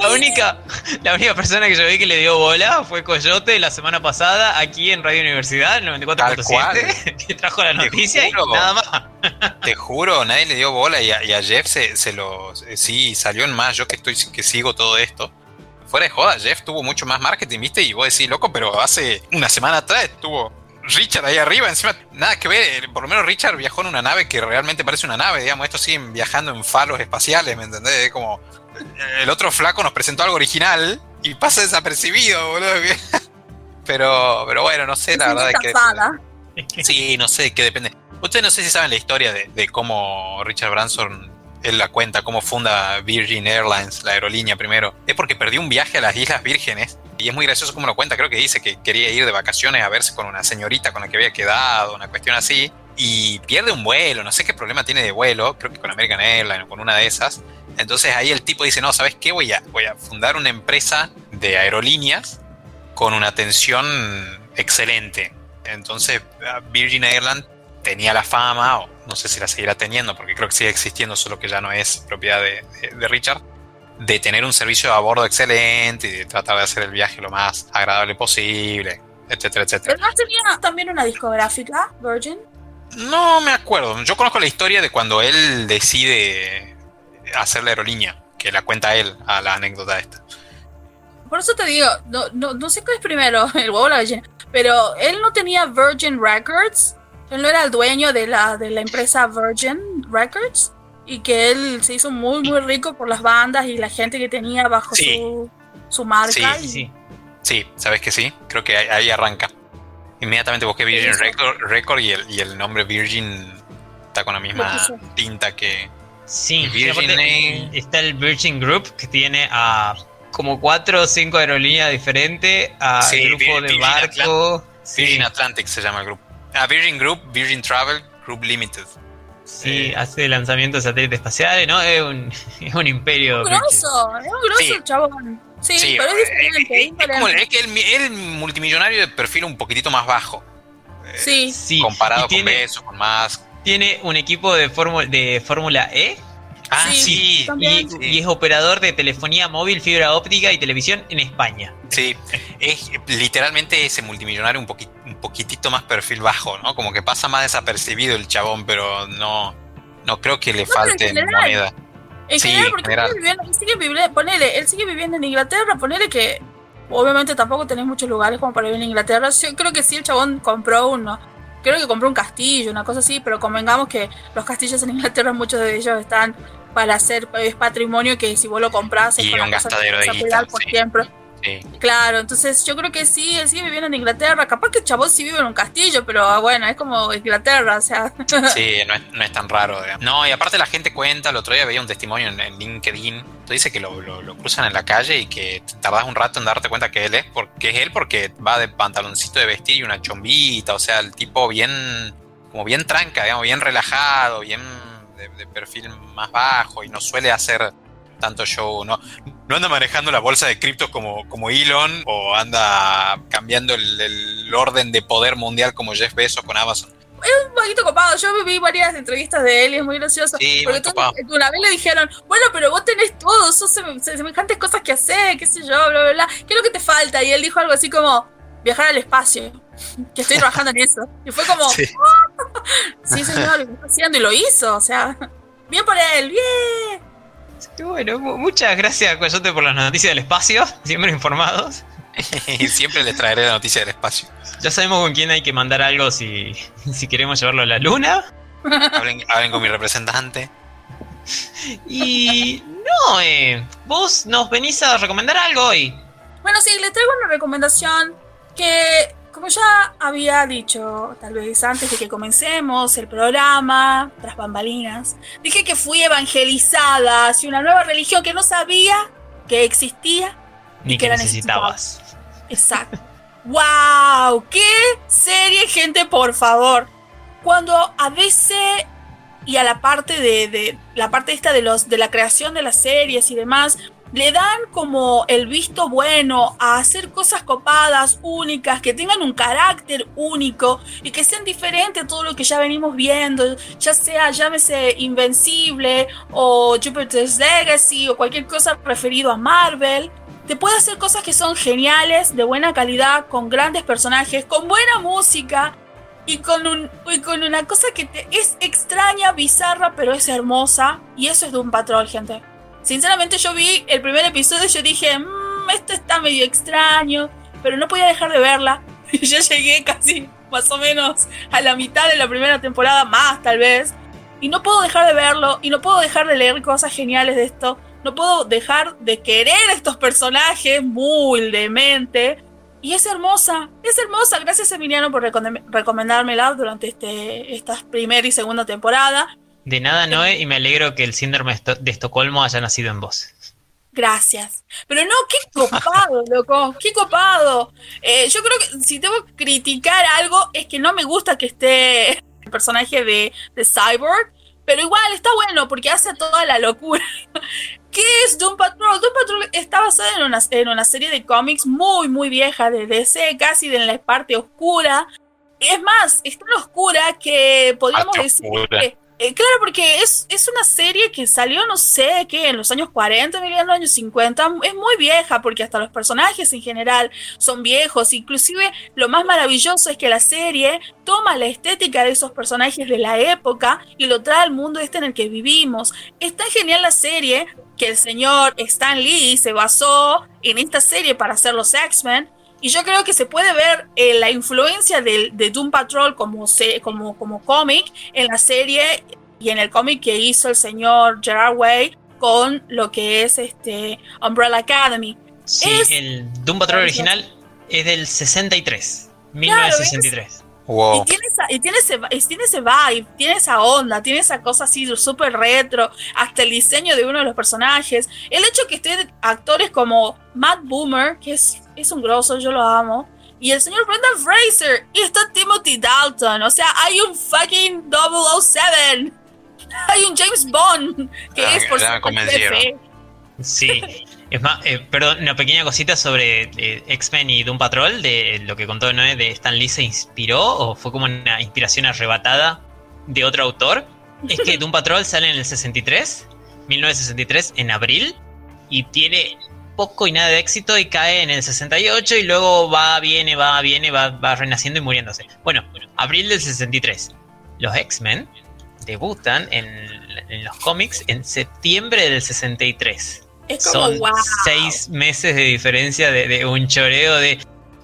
la única, la única persona que yo vi que le dio bola fue Coyote la semana pasada aquí en Radio Universidad, el 94.7, que trajo la noticia y nada más. Te juro, nadie le dio bola y a, Jeff se, se, lo. Sí, salió en más. Yo que estoy que sigo todo esto. Fuera de joda, Jeff tuvo mucho más marketing, ¿viste? Y vos decís, loco, pero hace una semana atrás estuvo Richard ahí arriba, encima, nada que ver, por lo menos Richard viajó en una nave que realmente parece una nave, digamos, estos siguen viajando en falos espaciales, ¿me entendés? Es como, el otro flaco nos presentó algo original y pasa desapercibido, boludo. Pero, pero bueno, no sé, la verdad es que. Sí, no sé, que depende. Ustedes no sé si saben la historia de, cómo Richard Branson, él la cuenta, cómo funda Virgin Airlines, la aerolínea primero. Es porque perdió un viaje a las Islas Vírgenes y es muy gracioso cómo lo cuenta. Creo que dice que quería ir de vacaciones a verse con una señorita con la que había quedado, una cuestión así. Y pierde un vuelo, no sé qué problema tiene de vuelo, creo que con American Airlines o con una de esas. Entonces ahí el tipo dice, no, ¿sabes qué? Voy a, voy a fundar una empresa de aerolíneas con una atención excelente. Entonces Virgin Airlines tenía la fama, o no sé si la seguirá teniendo, porque creo que sigue existiendo, solo que ya no es propiedad de, Richard, de tener un servicio a bordo excelente y de tratar de hacer el viaje lo más agradable posible, etcétera, etcétera. ¿Pero no tenía también una discográfica, Virgin? No me acuerdo. Yo conozco la historia de cuando él decide hacer la aerolínea, que la cuenta él a la anécdota esta. Por eso te digo, no, no, no sé qué es primero, el huevo o la gallina, pero él no tenía Virgin Records, él no era el dueño de la, de la empresa Virgin Records, y que él se hizo muy, muy rico por las bandas y la gente que tenía bajo su, su, marca. Sí, sí. sí, sabes que sí, creo que ahí, arranca. Inmediatamente busqué Virgin Record, y, el, y el nombre Virgin está con la misma tinta que, Sí, está el Virgin Group que tiene a como cuatro o cinco aerolíneas diferentes, a grupo de barco. Virgin Atlantic se llama el grupo. A Virgin Group, Virgin Travel Group Limited. Sí, eh, hace lanzamientos de satélites espaciales, ¿no? Es un, es un imperio. Es un grosso, es un grosso chabón. Sí, Sí, pero es eh, diferente. eh, es es, como el, es el, el multimillonario de perfil un poquitito más bajo. eh, Sí, Sí, comparado y tiene, con con más. Tiene un equipo de fórmula de Fórmula E Ah, Sí, sí, y, es operador de telefonía móvil, fibra óptica y televisión en España. sí. Es literalmente ese multimillonario un, un poquitito más perfil bajo, ¿no? Como que pasa más desapercibido el chabón, pero no, no creo que le pero en falte general, moneda. En Sí, general, en porque general. él, viviendo- él sigue viviendo, ponele, él sigue viviendo en Inglaterra, ponele que obviamente tampoco tenés muchos lugares como para vivir en Inglaterra. Yo creo que sí el chabón compró uno. Creo que compró un castillo, una cosa así, pero convengamos que los castillos en Inglaterra, muchos de ellos están para hacer es patrimonio que si vos lo compras es Y una un cosa que gastadero de guita, por sí. siempre. Sí. Claro, entonces yo creo que sí, él sigue viviendo en Inglaterra. Capaz que el chabón sí vive en un castillo, pero ah, bueno, es como Inglaterra, o sea. Sí, no es, no es tan raro. digamos. No, y aparte la gente cuenta, el otro día veía un testimonio en, en LinkedIn, tú dice que lo, lo- lo cruzan en la calle y que tardás un rato en darte cuenta que él es, porque es él porque va de pantaloncito de vestir y una chombita, o sea, el tipo bien, como bien tranca, digamos, bien relajado, bien de, de perfil más bajo y no suele hacer tanto show, no, no anda manejando la bolsa de criptos como, como Elon o anda cambiando el, el orden de poder mundial como Jeff Bezos con Amazon. un poquito copado. Yo vi varias entrevistas de él y es muy gracioso. Sí, porque tú- una vez le dijeron, bueno, pero vos tenés todo, sos sem- semejantes cosas que hacer, qué sé yo, bla, bla, bla. ¿Qué es lo que te falta? Y él dijo algo así como, viajar al espacio. Que estoy trabajando en eso. Y fue como, Sí. sí, señor, lo está haciendo y lo hizo. O sea, bien por él, bien. Bueno, mu- muchas gracias, Coyote, por las noticias del espacio, siempre informados. siempre les traeré la noticia del espacio. Ya sabemos con quién hay que mandar algo si, si queremos llevarlo a la luna. Hablen, hablen con mi representante. Y no, eh, vos nos venís a recomendar algo hoy. Bueno, sí, le traigo una recomendación que, como ya había dicho, tal vez antes de que comencemos el programa, tras bambalinas, dije que fui evangelizada hacia una nueva religión que no sabía que existía. Ni Y que que la necesitabas. Exacto. ¡Wow! ¡Qué serie, gente, por favor! Cuando a DC y a la parte de, de- la parte esta de los de la creación de las series y demás le dan como el visto bueno a hacer cosas copadas, únicas, que tengan un carácter único y que sean diferentes a todo lo que ya venimos viendo, ya sea llámese Invencible o Jupiter's Legacy o cualquier cosa referido a Marvel te puede hacer cosas que son geniales, de buena calidad, con grandes personajes, con buena música y con, un, y con una cosa que te- es extraña, bizarra, pero es hermosa. Y eso es de un patrón, gente. Sinceramente yo vi el primer episodio y yo dije, "Mm, esto está medio extraño, pero no podía dejar de verla. Yo llegué casi más o menos a la mitad de la primera temporada, más tal vez. Y no puedo dejar de verlo y no puedo dejar de leer cosas geniales de esto. No puedo dejar de querer a estos personajes muy demente. Y es hermosa, es hermosa. Gracias Emiliano por recomend- recomendármela durante este, esta primera y segunda temporada. De nada, Noé, y me alegro que el síndrome de Estocolmo haya nacido en vos. Gracias. Pero no, qué copado, loco, qué copado. Eh, yo creo que si tengo que criticar algo es que no me gusta que esté el personaje de, de Cyborg, pero igual está bueno porque hace toda la locura. ¿Qué es Doom Patrol? Doom Patrol está basada en una, en una serie de cómics muy, muy vieja de DC, casi de la parte oscura. Es más, es tan oscura que podríamos decir oscura. que eh, claro, porque es, es una serie que salió, no sé, qué, en los años 40, en los años 50. Es muy vieja porque hasta los personajes en general son viejos. Inclusive lo más maravilloso es que la serie toma la estética de esos personajes de la época y lo trae al mundo este en el que vivimos. Es genial la serie que el señor Stan Lee se basó en esta serie para hacer los X-Men. Y yo creo que se puede ver eh, la influencia del- de, Doom Patrol como, se- como, como cómic en la serie y en el cómic que hizo el señor Gerard Way con lo que es este Umbrella Academy. Sí, Es- el Doom Patrol original es del 63. Claro, 1963. Wow. Y tiene, esa, y tiene ese, y tiene ese vibe, tiene esa onda, tiene esa cosa así súper retro, hasta el diseño de uno de los personajes. El hecho que estén actores como Matt Boomer, que es, es un grosso, yo lo amo, y el señor Brendan Fraser, y está Timothy Dalton, o sea, hay un fucking 007, hay un James Bond, que Ah, es por supuesto. Sí. Es más, eh, perdón, una pequeña cosita sobre eh, X-Men y Doom Patrol, de lo que contó Noé de Stan Lee se inspiró o fue como una inspiración arrebatada de otro autor. Es que Doom Patrol sale en el 63, 1963, en abril, y tiene poco y nada de éxito y cae en el 68 y luego va, viene, va, viene, va, va renaciendo y muriéndose. Bueno, abril del 63. Los X-Men debutan en, en los cómics en septiembre del 63. Es como, Son wow. seis meses de diferencia de, de un choreo de.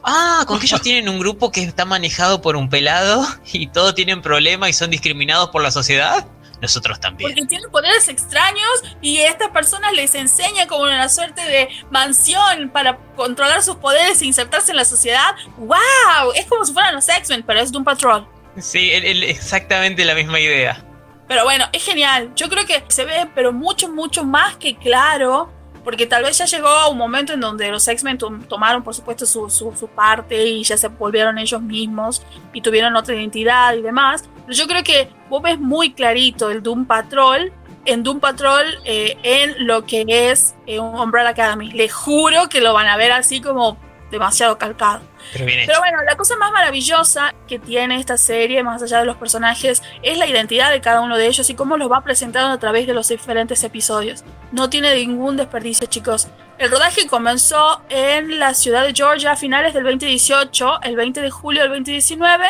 Ah, con que ellos tienen un grupo que está manejado por un pelado y todos tienen problemas y son discriminados por la sociedad. Nosotros también. Porque tienen poderes extraños y estas personas les enseñan como una suerte de mansión para controlar sus poderes e insertarse en la sociedad. ¡Wow! Es como si fueran los X-Men, pero es de un patrón. Sí, el- el- exactamente la misma idea. Pero bueno, es genial. Yo creo que se ve, pero mucho, mucho más que claro. Porque tal vez ya llegó a un momento en donde los X-Men tom- tomaron, por supuesto, su, su, parte y ya se volvieron ellos mismos y tuvieron otra identidad y demás. Pero yo creo que vos ves muy clarito el Doom Patrol en Doom Patrol eh, en lo que es eh, Umbrella Academy. Les juro que lo van a ver así como demasiado calcado. Pero bien hecho. Pero bueno, la cosa más maravillosa que tiene esta serie, más allá de los personajes, es la identidad de cada uno de ellos y cómo los va presentando a través de los diferentes episodios. No tiene ningún desperdicio, chicos. El rodaje comenzó en la ciudad de Georgia a finales del 2018, el 20 de julio del 2019.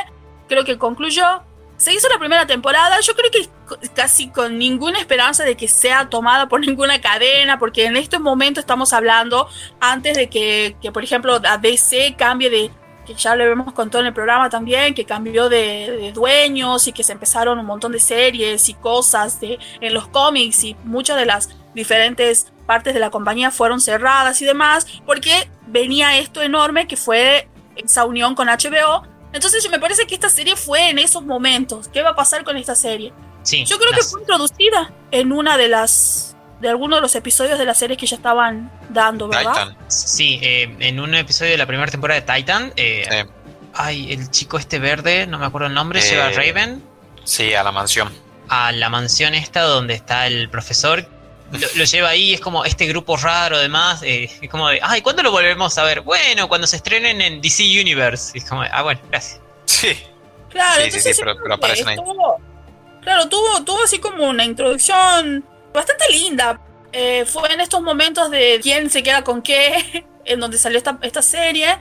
Creo que concluyó. Se hizo la primera temporada, yo creo que casi con ninguna esperanza de que sea tomada por ninguna cadena, porque en este momento estamos hablando antes de que, que, por ejemplo, DC cambie de, que ya lo hemos contado en el programa también, que cambió de, de dueños y que se empezaron un montón de series y cosas de, en los cómics y muchas de las diferentes partes de la compañía fueron cerradas y demás, porque venía esto enorme que fue esa unión con HBO. Entonces yo me parece que esta serie fue en esos momentos. ¿Qué va a pasar con esta serie? Sí, Yo creo que las- fue introducida en una de las de alguno de los episodios de la serie que ya estaban dando, ¿verdad? Titan. Sí, eh, en un episodio de la primera temporada de Titan, eh, Sí. ay, el chico este verde, no me acuerdo el nombre, Eh, lleva a Raven Sí, a la mansión. a la mansión esta donde está el profesor. Lo, lo lleva ahí, es como este grupo raro, además. eh, es como de, ay, ¿cuándo lo volvemos a ver? Bueno, cuando se estrenen en DC Universe. Y es como, de, ah, bueno, gracias. Sí. Claro, Sí, sí, entonces sí, pero- aparecen ahí. estuvo- claro, tuvo, tuvo así como una introducción bastante linda. Eh, fue en estos momentos de quién se queda con qué, en donde salió esta, esta serie.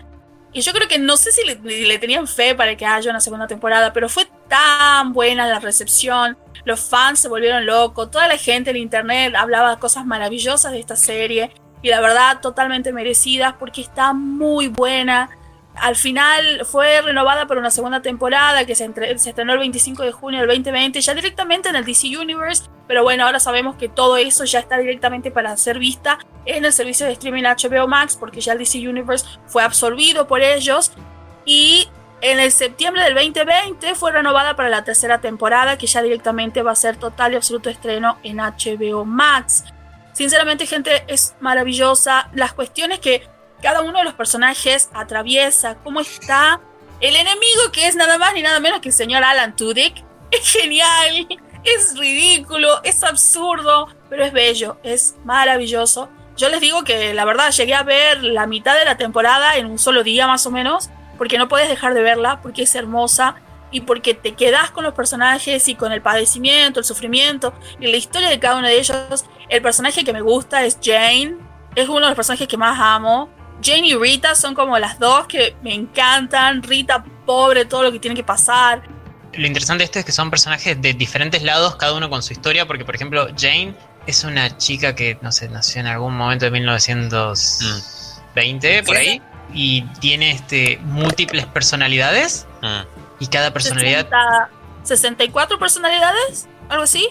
Y yo creo que no sé si le, le tenían fe para que haya una segunda temporada, pero fue tan buena la recepción. Los fans se volvieron locos. Toda la gente en internet hablaba cosas maravillosas de esta serie. Y la verdad, totalmente merecidas porque está muy buena. Al final fue renovada para una segunda temporada que se, entre- se estrenó el 25 de junio del 2020, ya directamente en el DC Universe. Pero bueno, ahora sabemos que todo eso ya está directamente para ser vista en el servicio de streaming HBO Max, porque ya el DC Universe fue absorbido por ellos. Y en el septiembre del 2020 fue renovada para la tercera temporada, que ya directamente va a ser total y absoluto estreno en HBO Max. Sinceramente, gente, es maravillosa. Las cuestiones que cada uno de los personajes atraviesa, cómo está. El enemigo, que es nada más ni nada menos que el señor Alan Tudyk, es genial, es ridículo, es absurdo, pero es bello, es maravilloso. Yo les digo que la verdad llegué a ver la mitad de la temporada en un solo día más o menos, porque no puedes dejar de verla, porque es hermosa y porque te quedas con los personajes y con el padecimiento, el sufrimiento y la historia de cada uno de ellos. El personaje que me gusta es Jane, es uno de los personajes que más amo. Jane y Rita son como las dos que me encantan. Rita, pobre, todo lo que tiene que pasar. Lo interesante de esto es que son personajes de diferentes lados, cada uno con su historia, porque por ejemplo Jane es una chica que, no sé, nació en algún momento de 1920, por ahí, y tiene este múltiples personalidades, Mm. y cada personalidad 60 64 personalidades, algo así.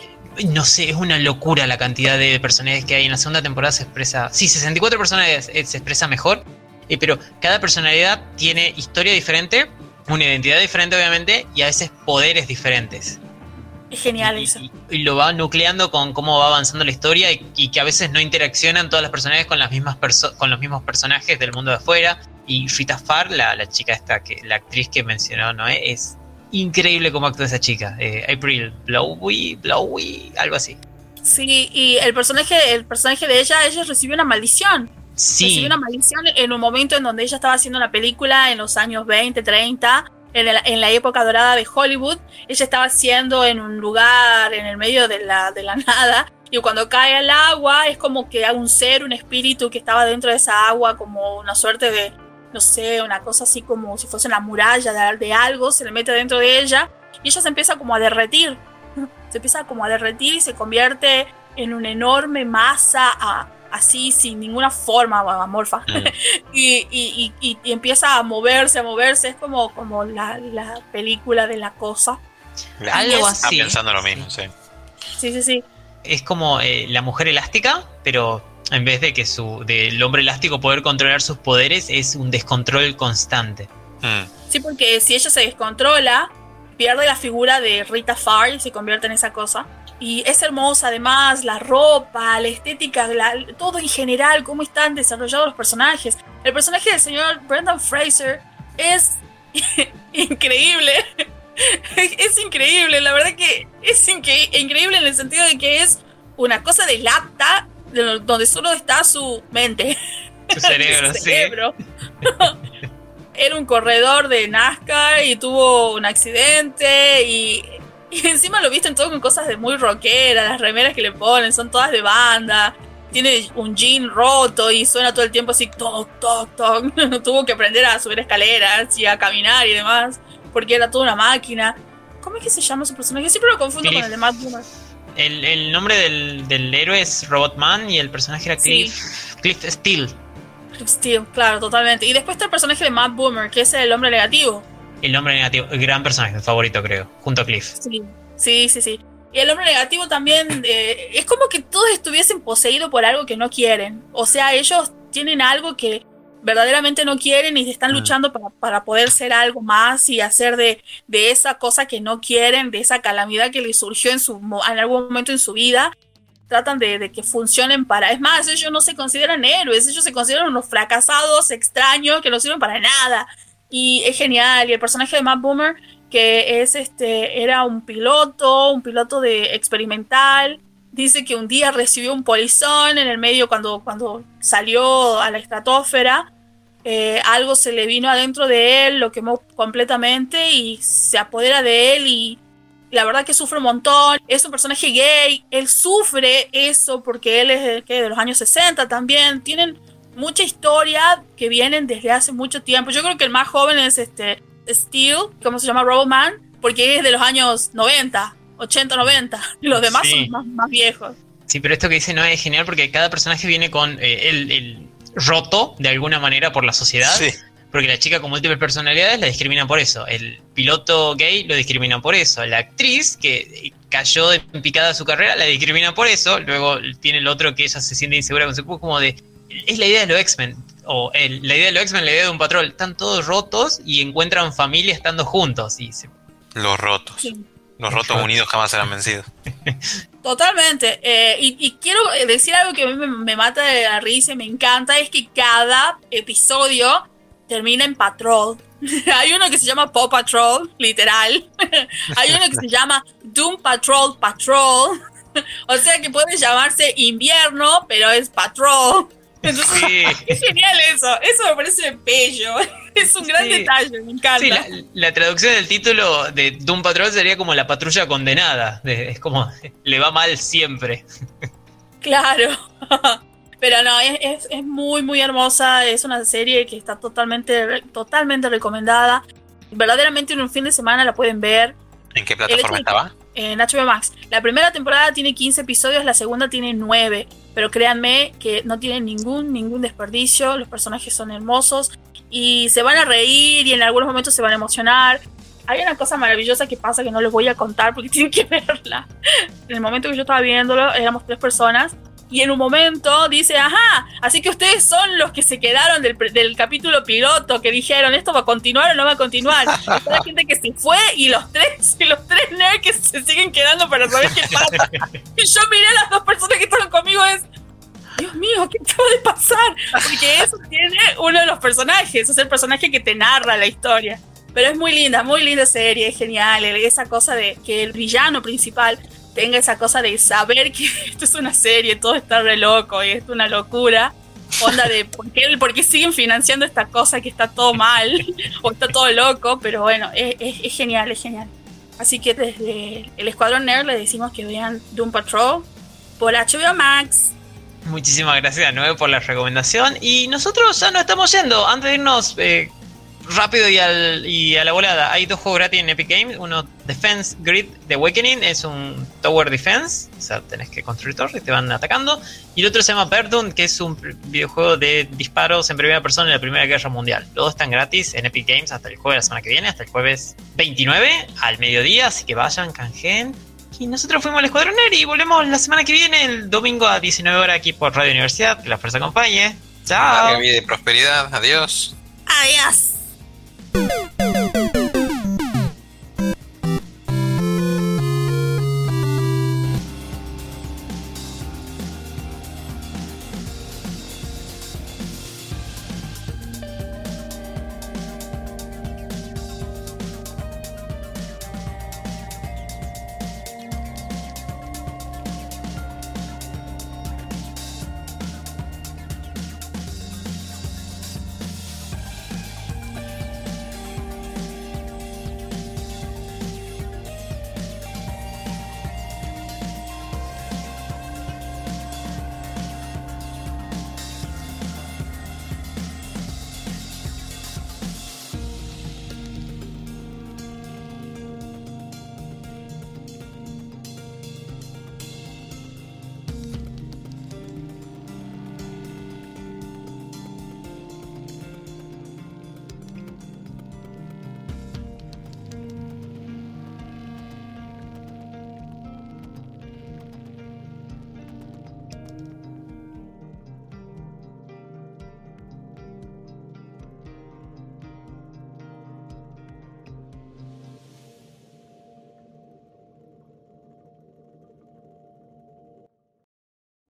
No sé, es una locura la cantidad de personajes que hay. En la segunda temporada se expresa. Sí, 64 personajes eh, se expresa mejor. eh, pero cada personalidad tiene historia diferente, una identidad diferente, obviamente, y a veces poderes diferentes. Es genial y, eso. y- y lo va nucleando con cómo va avanzando la historia y, y que a veces no interaccionan todas las personajes con las mismas perso- con los mismos personajes del mundo de afuera. Y Rita Farr, la, la chica esta, que, la actriz que mencionó, ¿no? Es increíble cómo actúa esa chica. Eh, April Blowy, Blowy, algo así. Sí, y el personaje, el personaje de ella, ella recibió una maldición. Sí. Recibió una maldición en un momento en donde ella estaba haciendo una película en los años 20, 30, en, la época dorada de Hollywood. Ella estaba haciendo en un lugar en el medio de la, de la nada. Y cuando cae al agua, es como que hay un ser, un espíritu que estaba dentro de esa agua, como una suerte de, no sé, una cosa así como si fuese una muralla de, algo, se le mete dentro de ella. Y ella se empieza como a derretir. Se empieza como a derretir y se convierte en una enorme masa así sin ninguna forma amorfa Mm. y, y- y- y empieza a moverse, a moverse, es como, como la, la película de la cosa. La- Algo Estaba así. pensando lo mismo, sí. Sí, sí, sí. Es como eh, la mujer elástica, pero en vez de que su del hombre elástico poder controlar sus poderes, es un descontrol constante. Mm. Sí, porque si ella se descontrola, pierde la figura de Rita Farr y se convierte en esa cosa. Y es hermosa además, la ropa, la estética, la- todo en general, cómo están desarrollados los personajes. El personaje del señor Brendan Fraser es increíble. es increíble, la verdad que es incre- increíble en el sentido de que es una cosa de lata de- donde solo está su mente. Su cerebro, Su sí. cerebro. Era un corredor de NASCAR y tuvo un accidente y, y encima lo visten todo con cosas de muy rockera, las remeras que le ponen son todas de banda. Tiene un jean roto y suena todo el tiempo así, toc, toc, toc. Tuvo que aprender a subir escaleras y a caminar y demás, porque era toda una máquina. ¿Cómo es que se llama su personaje? Siempre lo confundo Cliff. con el de Matt Boomer. El, el nombre del, del héroe es Robotman y el personaje era Sí. Cliff, Cliff Steele. Steve, claro, totalmente. Y después está el personaje de Matt Boomer, que es el hombre negativo. El hombre negativo, el gran personaje favorito, creo, junto a Cliff. Sí, sí, sí, sí. Y el hombre negativo también eh, es como que todos estuviesen poseídos por algo que no quieren. O sea, ellos tienen algo que verdaderamente no quieren y están Mm. luchando para, para poder ser algo más y hacer de, de esa cosa que no quieren, de esa calamidad que les surgió en, su, en algún momento en su vida. Tratan de, de que funcionen para... Es más, ellos no se consideran héroes, ellos se consideran unos fracasados extraños que no sirven para nada. Y es genial. Y el personaje de Matt Boomer que es este era un piloto, un piloto de experimental. Dice que un día recibió un polizón en el medio cuando, cuando salió a la estratosfera. Eh, algo se le vino adentro de él, lo quemó completamente y se apodera de él y la verdad que sufre un montón. Es un personaje gay, él sufre eso porque él es de, de los años 60 también. Tienen mucha historia que vienen desde hace mucho tiempo. Yo creo que el más joven es este Steel, ¿cómo se llama? Robotman, porque es de los años 90, 80, 90. Y los demás Sí. son más, más viejos. Sí, pero esto que dice no es genial porque cada personaje viene con eh, el, el roto de alguna manera por la sociedad. Sí. Porque la chica con múltiples personalidades la discriminan por eso. El piloto gay lo discriminan por eso. La actriz que cayó en picada su carrera la discriminan por eso. Luego tiene el otro que ella se siente insegura con su cuerpo, como de. Es la idea de los X-Men. O el- la idea de los X-Men, la idea de un patrón. Están todos rotos y encuentran familia estando juntos. Y se- Los rotos. Sí. Los rotos unidos jamás serán vencidos. Totalmente. Eh, y, y quiero decir algo que a mí me, me mata de la risa y me encanta, es que cada episodio termina en patrol. Hay uno que se llama Paw Patrol, literal. Hay uno que se llama Doom Patrol Patrol. o sea que puede llamarse invierno, pero es patrol. Entonces, Sí. es genial eso. Eso me parece bello. Es un gran Sí. detalle, me encanta. Sí, la, la traducción del título de Doom Patrol sería como la patrulla condenada. De- es como, le va mal siempre. Claro. Pero no, es, es, es muy, muy hermosa. Es una serie que está totalmente, totalmente recomendada. Verdaderamente en un fin de semana la pueden ver ¿En qué plataforma estaba? en HBO Max. La primera temporada tiene 15 episodios, la segunda tiene 9. Pero créanme que no tiene ningún, ningún desperdicio. Los personajes son hermosos y se van a reír y en algunos momentos se van a emocionar. Hay una cosa maravillosa que pasa que no les voy a contar porque tienen que verla. En el momento que yo estaba viéndolo, éramos tres personas. Y en un momento dice, ajá, así que ustedes son los que se quedaron del, del capítulo piloto, que dijeron, esto va a continuar o no va a continuar. Está la gente que se fue y los tres, y los tres nerds que se siguen quedando para saber qué pasa. Y yo miré a las dos personas que estaban conmigo, es, Dios mío, ¿qué acaba de pasar? Porque eso tiene uno de los personajes, es el personaje que te narra la historia. Pero es muy linda, muy linda serie, es genial. Esa cosa de que el villano principal tenga esa cosa de saber que esto es una serie, todo está re loco y esto es una locura. Onda de por qué, siguen financiando esta cosa que está todo mal o está todo loco, pero bueno, es, es- genial, es genial. Así que desde el Escuadrón Nerd le decimos que vean Doom Patrol por HBO Max. Muchísimas gracias nuevo por la recomendación. Y nosotros ya nos estamos yendo. Antes de irnos eh, rápido y, al- y a la volada, hay dos juegos gratis en Epic Games. Uno, Defense Grid The Awakening, es un Tower Defense. O sea, tenés que construir torres y te van atacando. Y el otro se llama Verdun, que es un videojuego de disparos en primera persona en la Primera Guerra Mundial. Los dos están gratis en Epic Games hasta el jueves de la semana que viene, hasta el jueves 29 al mediodía. Así que vayan, canjeen. Y nosotros fuimos al Escuadrón Nerd y volvemos la semana que viene, el domingo a 19 horas aquí por Radio Universidad. Que la fuerza acompañe. Chao. Y prosperidad. Adiós. Adiós. Boop!